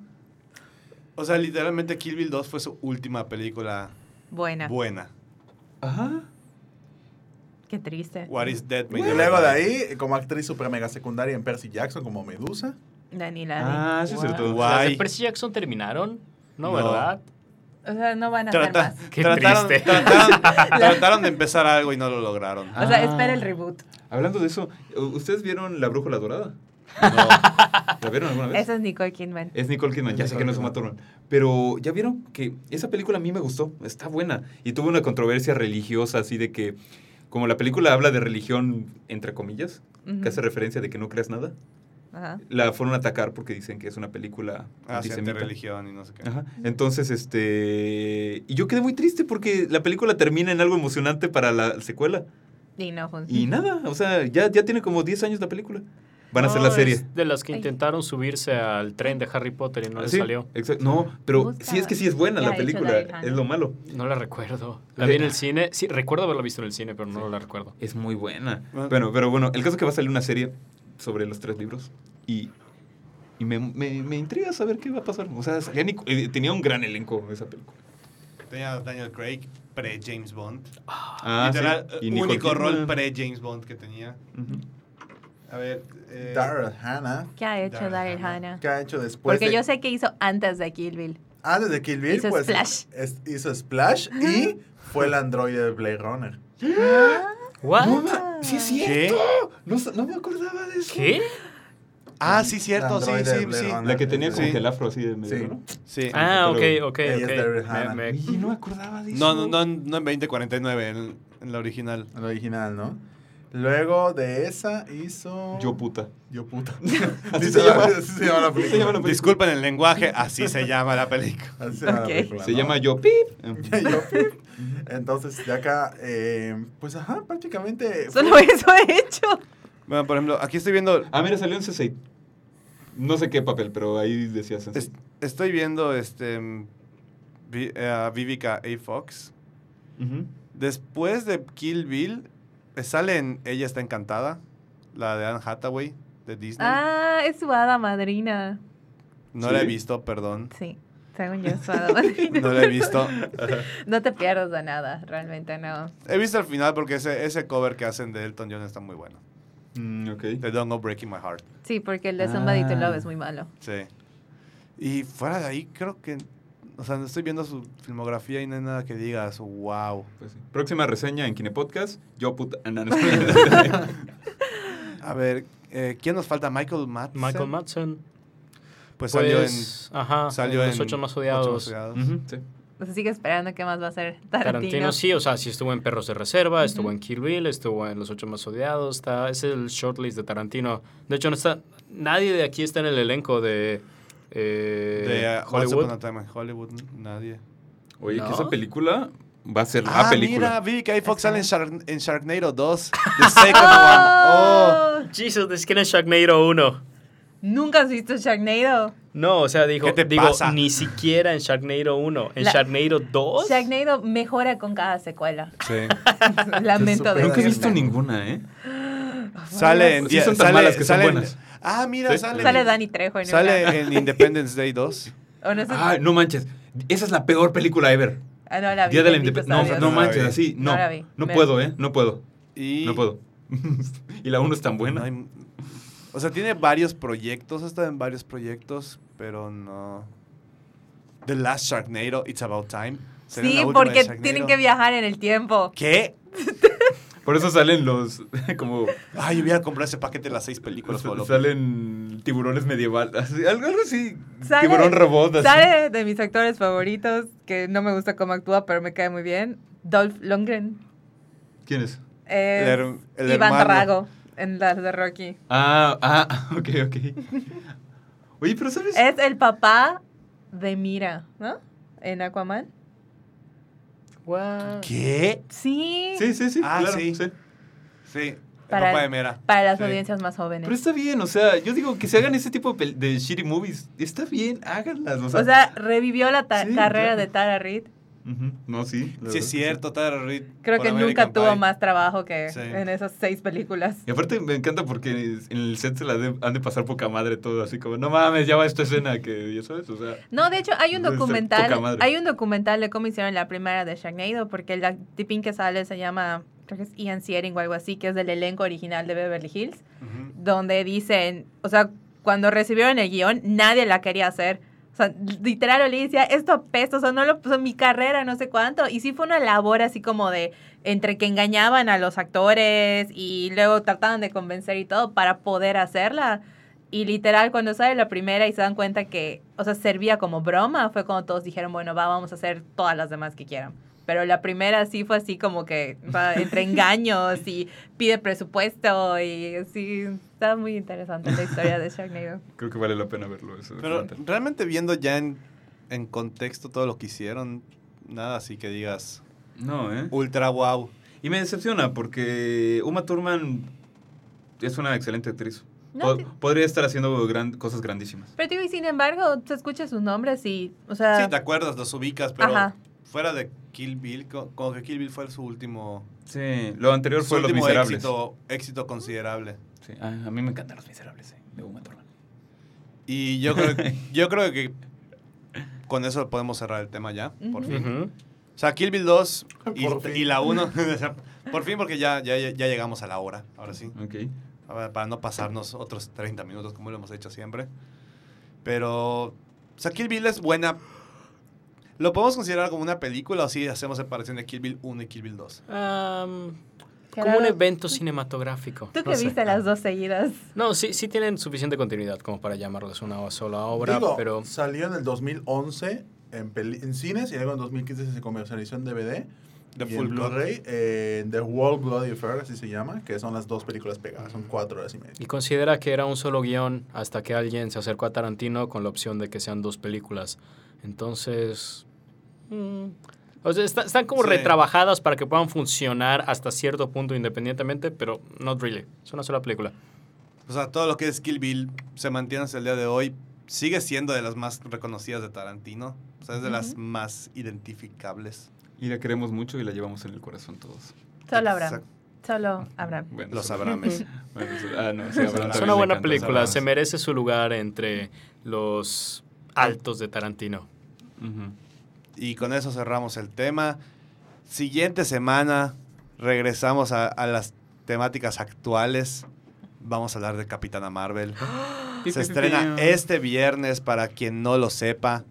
O sea, literalmente Kill Bill 2 fue su última película Buena. buena. Ajá. Qué triste. What is Dead Made Y luego de ahí, como actriz super mega secundaria en Percy Jackson como Medusa. Dani la vi. Ah, sí es cierto. Guau. ¿Las de Guay. Percy Jackson terminaron? No, No. ¿verdad? O sea, no van a hacer Trata- más. Qué trataron, triste. trataron- trataron de empezar algo y no lo lograron. O sea, Ah. espera el reboot. Hablando de eso, ¿ustedes vieron La Brújula Dorada? No. ¿La vieron alguna vez? Esa es Nicole Kidman. Es Nicole Kidman, Es ya sé Nicole que no es Uma. Thurman. Pero ya vieron que esa película a mí me gustó, está buena. Y tuvo una controversia religiosa, así de que, como la película habla de religión, entre comillas, Ujú. que hace referencia de que no creas nada, Ajá. la fueron a atacar porque dicen que es una película Ah, sí, religión y no sé qué. Ajá. Entonces, este. Y yo quedé muy triste porque la película termina en algo emocionante para la secuela. Y no funciona. Y nada, o sea, ya, ya tiene como 10 años la película. Van a hacer No, la serie. es de las que intentaron subirse al tren de Harry Potter y no les Sí, salió. exacto. No, pero Busca- sí es que sí es buena la película, es lo malo. No la recuerdo. La vi en el cine. Sí, recuerdo haberla visto en el cine, pero no la recuerdo. Es muy buena. Bueno, pero bueno, el caso es que va a salir una serie sobre los tres libros y, y me, me, me intriga saber qué va a pasar. O sea, eh, tenía un gran elenco esa película. Tenía Daniel Craig pre-James Bond. Ah, Literal, sí. único rol pre-James Bond que tenía. A ver. eh, Daryl Hannah. ¿Qué ha hecho Daryl Daryl Hannah. ¿Qué ha hecho después? Porque de- yo sé que hizo antes de Kill Bill. Antes de Kill Bill, Hizo pues. Splash. es- hizo Splash y fue el androide de Blade Runner. ¿What? Ma- sí es ¿Qué? cierto. No, no me acordaba de eso. ¿Qué? Ah, sí, cierto, sí, sí, sí. Runner. La que tenía como Sí. que el afro así de medio, Sí. ¿no? Sí. Ah, ok, ok, ok. Me- me- no me acordaba de eso. No, no, no, no en 2049, en, en la original. El original, ¿no? Luego de esa hizo. Yo puta. Yo puta. Así se llama. Así se llama la Se película. llama la película. Disculpen el lenguaje, así se llama la película. Así se llama la película, Se ¿no? llama Yo Pip. Yo, Entonces, de acá, eh, pues ajá, prácticamente. Solo eso he hecho. Bueno, por ejemplo, aquí estoy viendo. Ah, mira, salió en C6. No sé qué papel, pero ahí decía C6. es- estoy viendo este. Vi- eh, a Vivica A. Fox. Después de Kill Bill, sale en Ella está encantada, la de Anne Hathaway de Disney. Ah, es su hada madrina. no la he visto, perdón. Sí, según yo es su hada madrina. No la he visto. No te pierdas de nada, realmente no. He visto al final porque ese, ese cover que hacen de Elton John está muy bueno. Mm, ok. De Don't Go Breaking My Heart. Sí, porque el de Somebody to Ah. Love es muy malo. Sí. Y fuera de ahí, creo que. O sea, no estoy viendo su filmografía y no hay nada que digas, wow. Pues sí. Próxima reseña en Kine Podcast. Yo puta. ah, no, no. A ver, eh, ¿quién nos falta? Michael Madsen. Michael Madsen. Pues, Pues, salió en. ajá, Salió en Los Ocho Más Ocho Odiados. Sí. Sea, sigue esperando qué más va a hacer Tarantino. Tarantino sí, o sea, sí estuvo en Perros de Reserva, estuvo en Kill Bill, estuvo en Los Ocho Más Odiados, está, es el shortlist de Tarantino. De hecho, no está, nadie de aquí está en el elenco de, eh, De uh, Once Upon Hollywood. a Time in Hollywood, nadie. Oye, que ¿No? esa película va a ser la Ah, película. mira, Vivica A. Fox sale en, Shark- en Sharknado 2. The second one. Oh. ¡Oh! Jesus, es que en Sharknado 1. ¿Nunca has visto Sharknado? No, o sea, digo, ¿Qué te digo pasa? ni siquiera en Sharknado 1. En La- Sharknado 2. Sharknado mejora con cada secuela. Sí. Lamento decirlo. Nunca he visto ninguna, ¿eh? Sale en. Sí son tan sale- malas que son sale en- buenas. Ah, mira, Sí. sale. Sale Danny Trejo en Sale en Independence Day 2. O no sé- Ah, no manches. Esa es la peor película ever. Ah, no la vi. Día de la Independencia. No, no manches, así. No. No la vi. No Me- puedo, ¿eh? No puedo. Y No puedo. y la 1 es tan buena. no hay- o sea, tiene varios proyectos, ha estado en varios proyectos, pero no. The Last Sharknado, It's About Time. Sería Sí, porque tienen que viajar en el tiempo. ¿Qué? Por eso salen los. como. Ay, yo hubiera comprado ese paquete de las seis películas. Salen tiburones medieval. así, algo, algo así. Sale- Tiburón robot. Así. Sale de mis actores favoritos, que no me gusta cómo actúa, pero me cae muy bien. Dolph Lundgren. ¿Quién es? Es El her- el Iván hermano. Drago en las de Rocky. Ah, ah, ok, ok. Oye, pero ¿sabes? Es el papá de Mira, ¿no? En Aquaman. What? ¿Qué? Sí. Sí, sí, sí. Ah, claro, sí. sí. Sí. Para- papá de Mera. Para las Sí. audiencias más jóvenes. Pero está bien, o sea, yo digo que se hagan ese tipo de, pel- de shitty movies. Está bien, háganlas. O sea, o sea, revivió la ta- Sí, carrera claro. de Tara Reid. Ujú, no, sí. Sí, es cierto, Tara Reid. Creo que American nunca tuvo Pie. más trabajo que Sí. en esas seis películas. Y aparte me encanta porque en el set se la de- han de pasar poca madre todo, así como, no mames, ya va esta escena que, ya sabes, o sea... No, de hecho, hay un documental, hay un documental de cómo hicieron la primera de Sharknado, porque la tipín que sale se llama, creo que es Ian Searing o algo así, que es del elenco original de Beverly Hills, Ujú. donde dicen, o sea, cuando recibieron el guion, nadie la quería hacer. Sea, literal, le decía, esto apesta, o sea, no lo, o sea, mi carrera, no sé cuánto. Y sí fue una labor así como de, entre que engañaban a los actores y luego trataban de convencer y todo para poder hacerla. Y literal, cuando sale la primera y se dan cuenta que, o sea, servía como broma, fue cuando todos dijeron, bueno, va, vamos a hacer todas las demás que quieran. Pero la primera sí fue así como que, entre engaños y pide presupuesto y sí, está muy interesante la historia de Sharknado. Creo que vale la pena verlo eso. Pero realmente viendo ya en, en contexto todo lo que hicieron, nada así que digas No, ¿eh? ultra wow. Y me decepciona porque Uma Thurman es una excelente actriz. No, Po- sí. Podría estar haciendo gran- cosas grandísimas. Pero digo, y sin embargo, se escucha sus nombres y, o sea, Sí, te acuerdas, los ubicas, pero Ajá. fuera de Kill Bill, co- como que Kill Bill fue su último, Sí, lo anterior fue Los último Miserables. éxito, éxito considerable. Sí, ah, a mí me encantan Los Miserables, eh, de Uma Thurman. Y yo creo, yo creo que con eso podemos cerrar el tema ya, por fin. Ujú. O sea, Kill Bill 2 y, y la 1, por fin porque ya, ya, ya llegamos a la hora, ahora sí. Ok. A ver, para no pasarnos otros 30 minutos como lo hemos hecho siempre. Pero, o sea, Kill Bill es buena. ¿Lo podemos considerar como una película o si hacemos separación de Kill Bill 1 y Kill Bill 2? Am, Qué como un evento cinematográfico. tú que no sé. viste las dos seguidas. No, sí, sí tienen suficiente continuidad como para llamarlos una sola obra, Digo, pero... salió en el 2011 en, peli- en cines y luego en 2015 se comercializó en DVD. The y Full. Blu-ray, eh, The World Bloody Affair, así se llama, que son las dos películas pegadas, son cuatro horas y media. Y considera que era un solo guion hasta que alguien se acercó a Tarantino con la opción de que sean dos películas. Entonces... mm, o sea, está- están como Sí. retrabajadas para que puedan funcionar hasta cierto punto independientemente, pero not really. Es una sola película. O sea, todo lo que es Kill Bill se mantiene hasta el día de hoy. Sigue siendo de las más reconocidas de Tarantino. O sea, es de las más identificables. Y la queremos mucho y la llevamos en el corazón todos. Solo Abraham. Solo Abraham. Bueno, Los Abrames. bueno, ah, no, sí, Abraham Es una buena película, se merece su lugar entre los altos de Tarantino. Ujú. Y con eso cerramos el tema. Siguiente semana regresamos a, a las temáticas actuales. Vamos a hablar de Capitana Marvel. Se estrena este viernes para quien no lo sepa.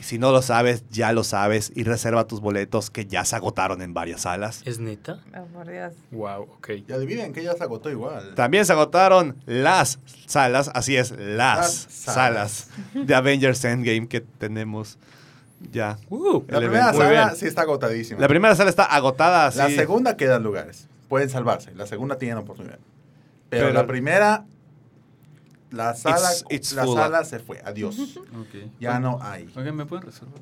Si no lo sabes, ya lo sabes. Y reserva tus boletos que ya se agotaron en varias salas. ¿Es neta? Oh, por Dios. Wow, ok. Y adivinen que ya se agotó igual. También se agotaron las salas, así es, las, Las salas. de Avengers Endgame que tenemos ya. Uh, La primera evento. Sala sí está agotadísima. La primera sala está agotada. La así. segunda quedan lugares. Pueden salvarse. La segunda tienen oportunidad. Pero, Pero- la primera, la sala, It's- it's la sala se fue. Adiós. Ok. ya no hay. Oigan, ¿me pueden reservar?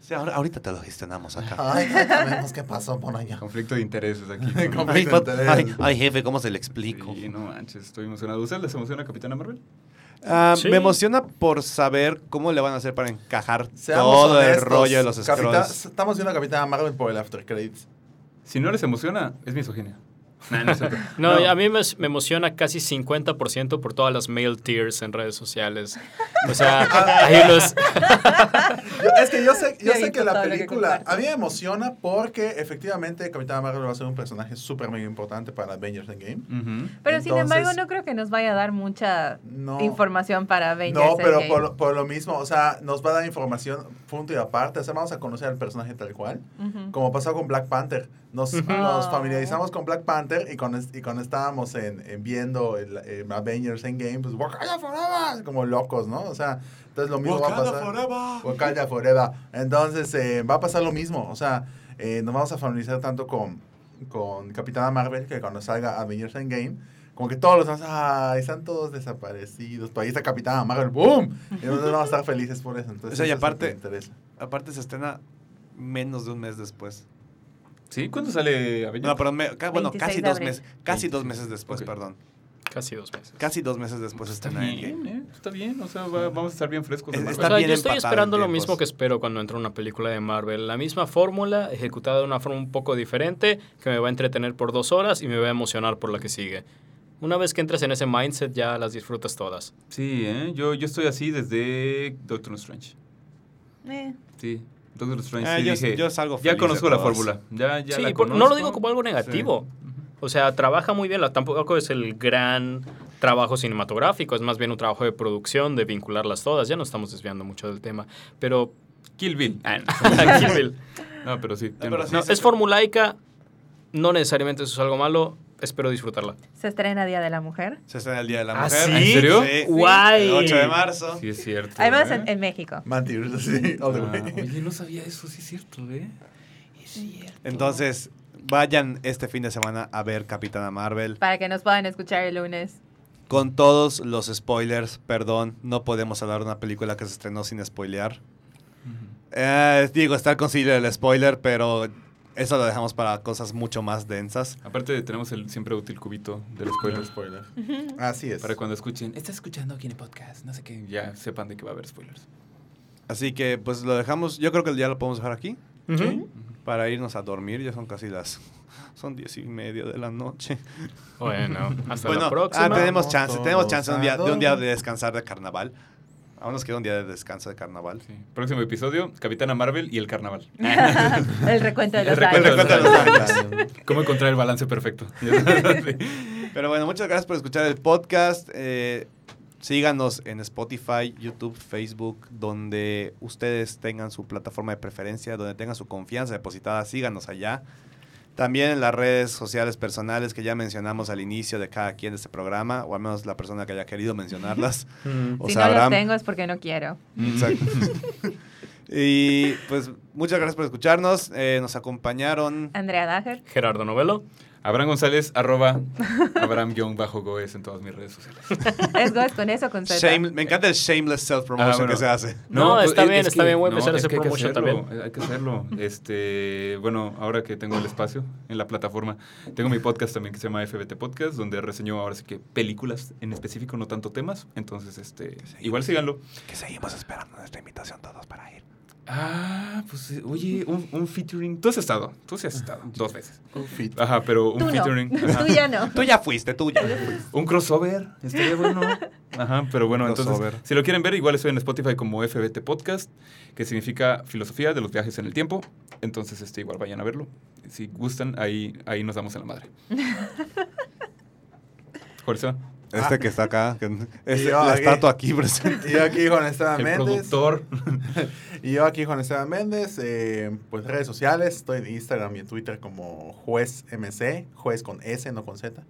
Sí, ahora- ahorita te lo gestionamos acá. Ay, sabemos qué pasó por allá. Conflicto de intereses aquí. Conflicto Ay, de interés. ay, ay, jefe, ¿cómo se le explico? Sí, no manches, estoy emocionado. ¿Usted les emociona Capitana Marvel? Ah, Sí. Me emociona por saber cómo le van a hacer para encajar Seamos todo el rollo de los Capitán- scrolls. Estamos viendo a Capitana Marvel por el After Credits. Si no les emociona, es misoginia. Nah, no a mí me, me emociona casi 50% por todas las mail tears en redes sociales. O sea, hay unos... Yo- es que yo sé, yo sé que la que película a mí me emociona porque efectivamente Capitana Marvel va a ser un personaje súper mega importante para Avengers Endgame. Pero sin embargo, no creo que nos vaya a dar mucha No. información para Avengers. No, pero Endgame. por, lo- por lo mismo, o sea, nos va a dar información punto y aparte. O sea, vamos a conocer al personaje tal cual. Como pasó con Black Panther. Nos, familiarizamos con Black Panther y cuando, y cuando estábamos en, en viendo el, eh, Avengers Endgame, pues Wakanda Forever, como locos, ¿no? O sea, entonces lo mismo va a pasar. forever. Wakanda Forever. Entonces eh, va a pasar lo mismo. O sea, eh, nos vamos a familiarizar tanto con, con Capitana Marvel que cuando salga Avengers Endgame, como que todos los demás, ah, están todos desaparecidos. Pero ahí está Capitana Marvel, ¡boom! Y nosotros vamos a estar felices por eso. Entonces, O sea, y aparte-. Aparte se estrena menos de un mes después. ¿Sí? ¿Cuándo sale Avengers? No, pero me- ca- bueno, 26 casi dos meses, casi dos meses después, perdón. Casi dos meses. Casi dos meses después Está bien, ¿eh? Está bien. O sea, va- vamos a estar bien frescos. está O sea, bien yo estoy esperando en lo mismo que espero cuando entro a una película de Marvel. La misma fórmula, ejecutada de una forma un poco diferente, que me va a entretener por dos horas y me va a emocionar por la que sigue. Una vez que entres en ese mindset, ya las disfrutas todas. Sí, ¿eh? Yo, yo estoy así desde Doctor Strange. Eh, Sí. Doctor Strange. Ah, sí, yo- dije, yo salgo ya feliz conozco la fórmula. Ya, ya sí, la por- no lo digo como algo negativo. O sea, trabaja muy bien. Tampoco es el gran trabajo cinematográfico, es más bien un trabajo de producción, de vincularlas todas. Ya no estamos desviando mucho del tema. Pero. Kill Bill. Ah, no. Kill Bill. No, pero sí. pero No, razón. es formulaica, no necesariamente eso es algo malo. Espero disfrutarla. se estrena Día de la Mujer. Se estrena el Día de la ¿Ah, Mujer. sí? ¿En serio? Sí. Guay. El 8 de marzo. Sí, es cierto. Además, ¿eh? en, en México. Mantir, sí, all the Ah, oye, no sabía eso, sí es cierto, ¿eh? Es cierto. Entonces, vayan este fin de semana a ver Capitana Marvel. Para que nos puedan escuchar el lunes. Con todos los spoilers, perdón, no podemos hablar de una película que se estrenó sin spoilear. Eh, digo, está el concilio del spoiler, pero eso lo dejamos para cosas mucho más densas. Aparte tenemos el siempre útil cubito del spoiler. Spoiler. Así es. Para cuando escuchen, ¿estás escuchando aquí en el podcast? No sé qué, ya sepan de que va a haber spoilers. Así que, pues lo dejamos. Yo creo que ya lo podemos dejar aquí Ujú. para irnos a dormir. Ya son casi las. Son diez y media de la noche. Bueno, hasta bueno, la próxima. ah, tenemos chance. Tenemos chance de un, día, de un día todos. de descansar de carnaval. Aún nos queda un día de descanso de carnaval. Sí. Próximo episodio, Capitana Marvel y el carnaval. el recuento de El los recuento años. de los años. ¿Cómo encontrar el balance perfecto? Sí. Pero bueno, muchas gracias por escuchar el podcast. Eh, síganos en Spotify, YouTube, Facebook, donde ustedes tengan su plataforma de preferencia, donde tengan su confianza depositada, síganos allá. También en las redes sociales personales que ya mencionamos al inicio de cada quien de este programa, o al menos la persona que haya querido mencionarlas. Mm. O si no Abraham. tengo es porque no quiero. Exacto. y pues muchas gracias por escucharnos. Eh, nos acompañaron. Andrea Dager. Gerardo Novelo. Abraham González, arroba Abraham-Goes en todas mis redes sociales. Es Goes con eso, con Z. Shame- me encanta el shameless self-promotion Ah, bueno. que se hace. No, pues, está es- bien, es está que- bien, voy a empezar a es hacer que hay que promotion hacerlo, también. Hay que hacerlo. Este, bueno, ahora que tengo el espacio en la plataforma, tengo mi podcast también que se llama FBT Podcast, donde reseño ahora sí que películas en específico, no tanto temas. Entonces, este, igual síganlo. Que seguimos esperando nuestra invitación todos para ir. Ah, pues eh, oye, un, un featuring. Tú has estado, tú sí has estado, dos veces. Un fit. Ajá, pero un Tú no. featuring. ajá. Tú ya no. Tú ya fuiste, tú ya. Un crossover, estaría bueno. Ajá, pero bueno, Crossover. entonces, si lo quieren ver, igual estoy en Spotify como FBT Podcast, que significa Filosofía de los Viajes en el Tiempo. Entonces, este, igual vayan a verlo. Si gustan, ahí, ahí nos damos en la madre. Jorge, Este que está acá, que es la aquí. estatua aquí presente. Y yo aquí Juan Esteban el Méndez. productor. Y yo aquí Juan Esteban Méndez. eh, pues redes sociales. Estoy en Instagram y en Twitter como Juez MC. Juez con S, no con Z.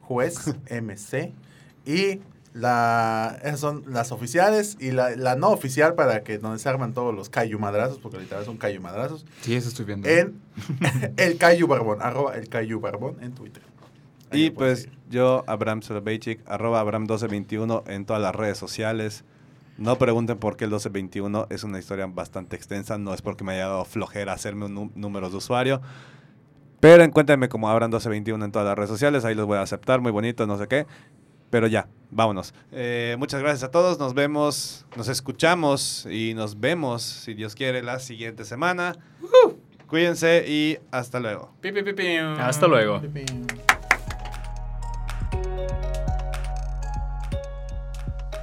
Juez MC. Y la, esas son las oficiales y la, la no oficial para que donde se arman todos los cayumadrazos, porque literal son cayumadrazos. Sí, eso estoy viendo. En el Cayu Barbón, arroba el Cayu Barbón en Twitter. Y pues seguir. yo, Abraham Soloveitchik, arroba Abraham1221 en todas las redes sociales. No pregunten por qué el 1221 es una historia bastante extensa. No es porque me haya dado flojera hacerme un nú- número de usuario. Pero encuéntrenme como Abraham1221 en todas las redes sociales. Ahí los voy a aceptar, muy bonito, no sé qué. Pero ya, vámonos. Eh, muchas gracias a todos. Nos vemos, nos escuchamos y nos vemos, si Dios quiere, la siguiente semana. Cuídense y hasta luego. Pi, pi, pi, pi. Hasta luego.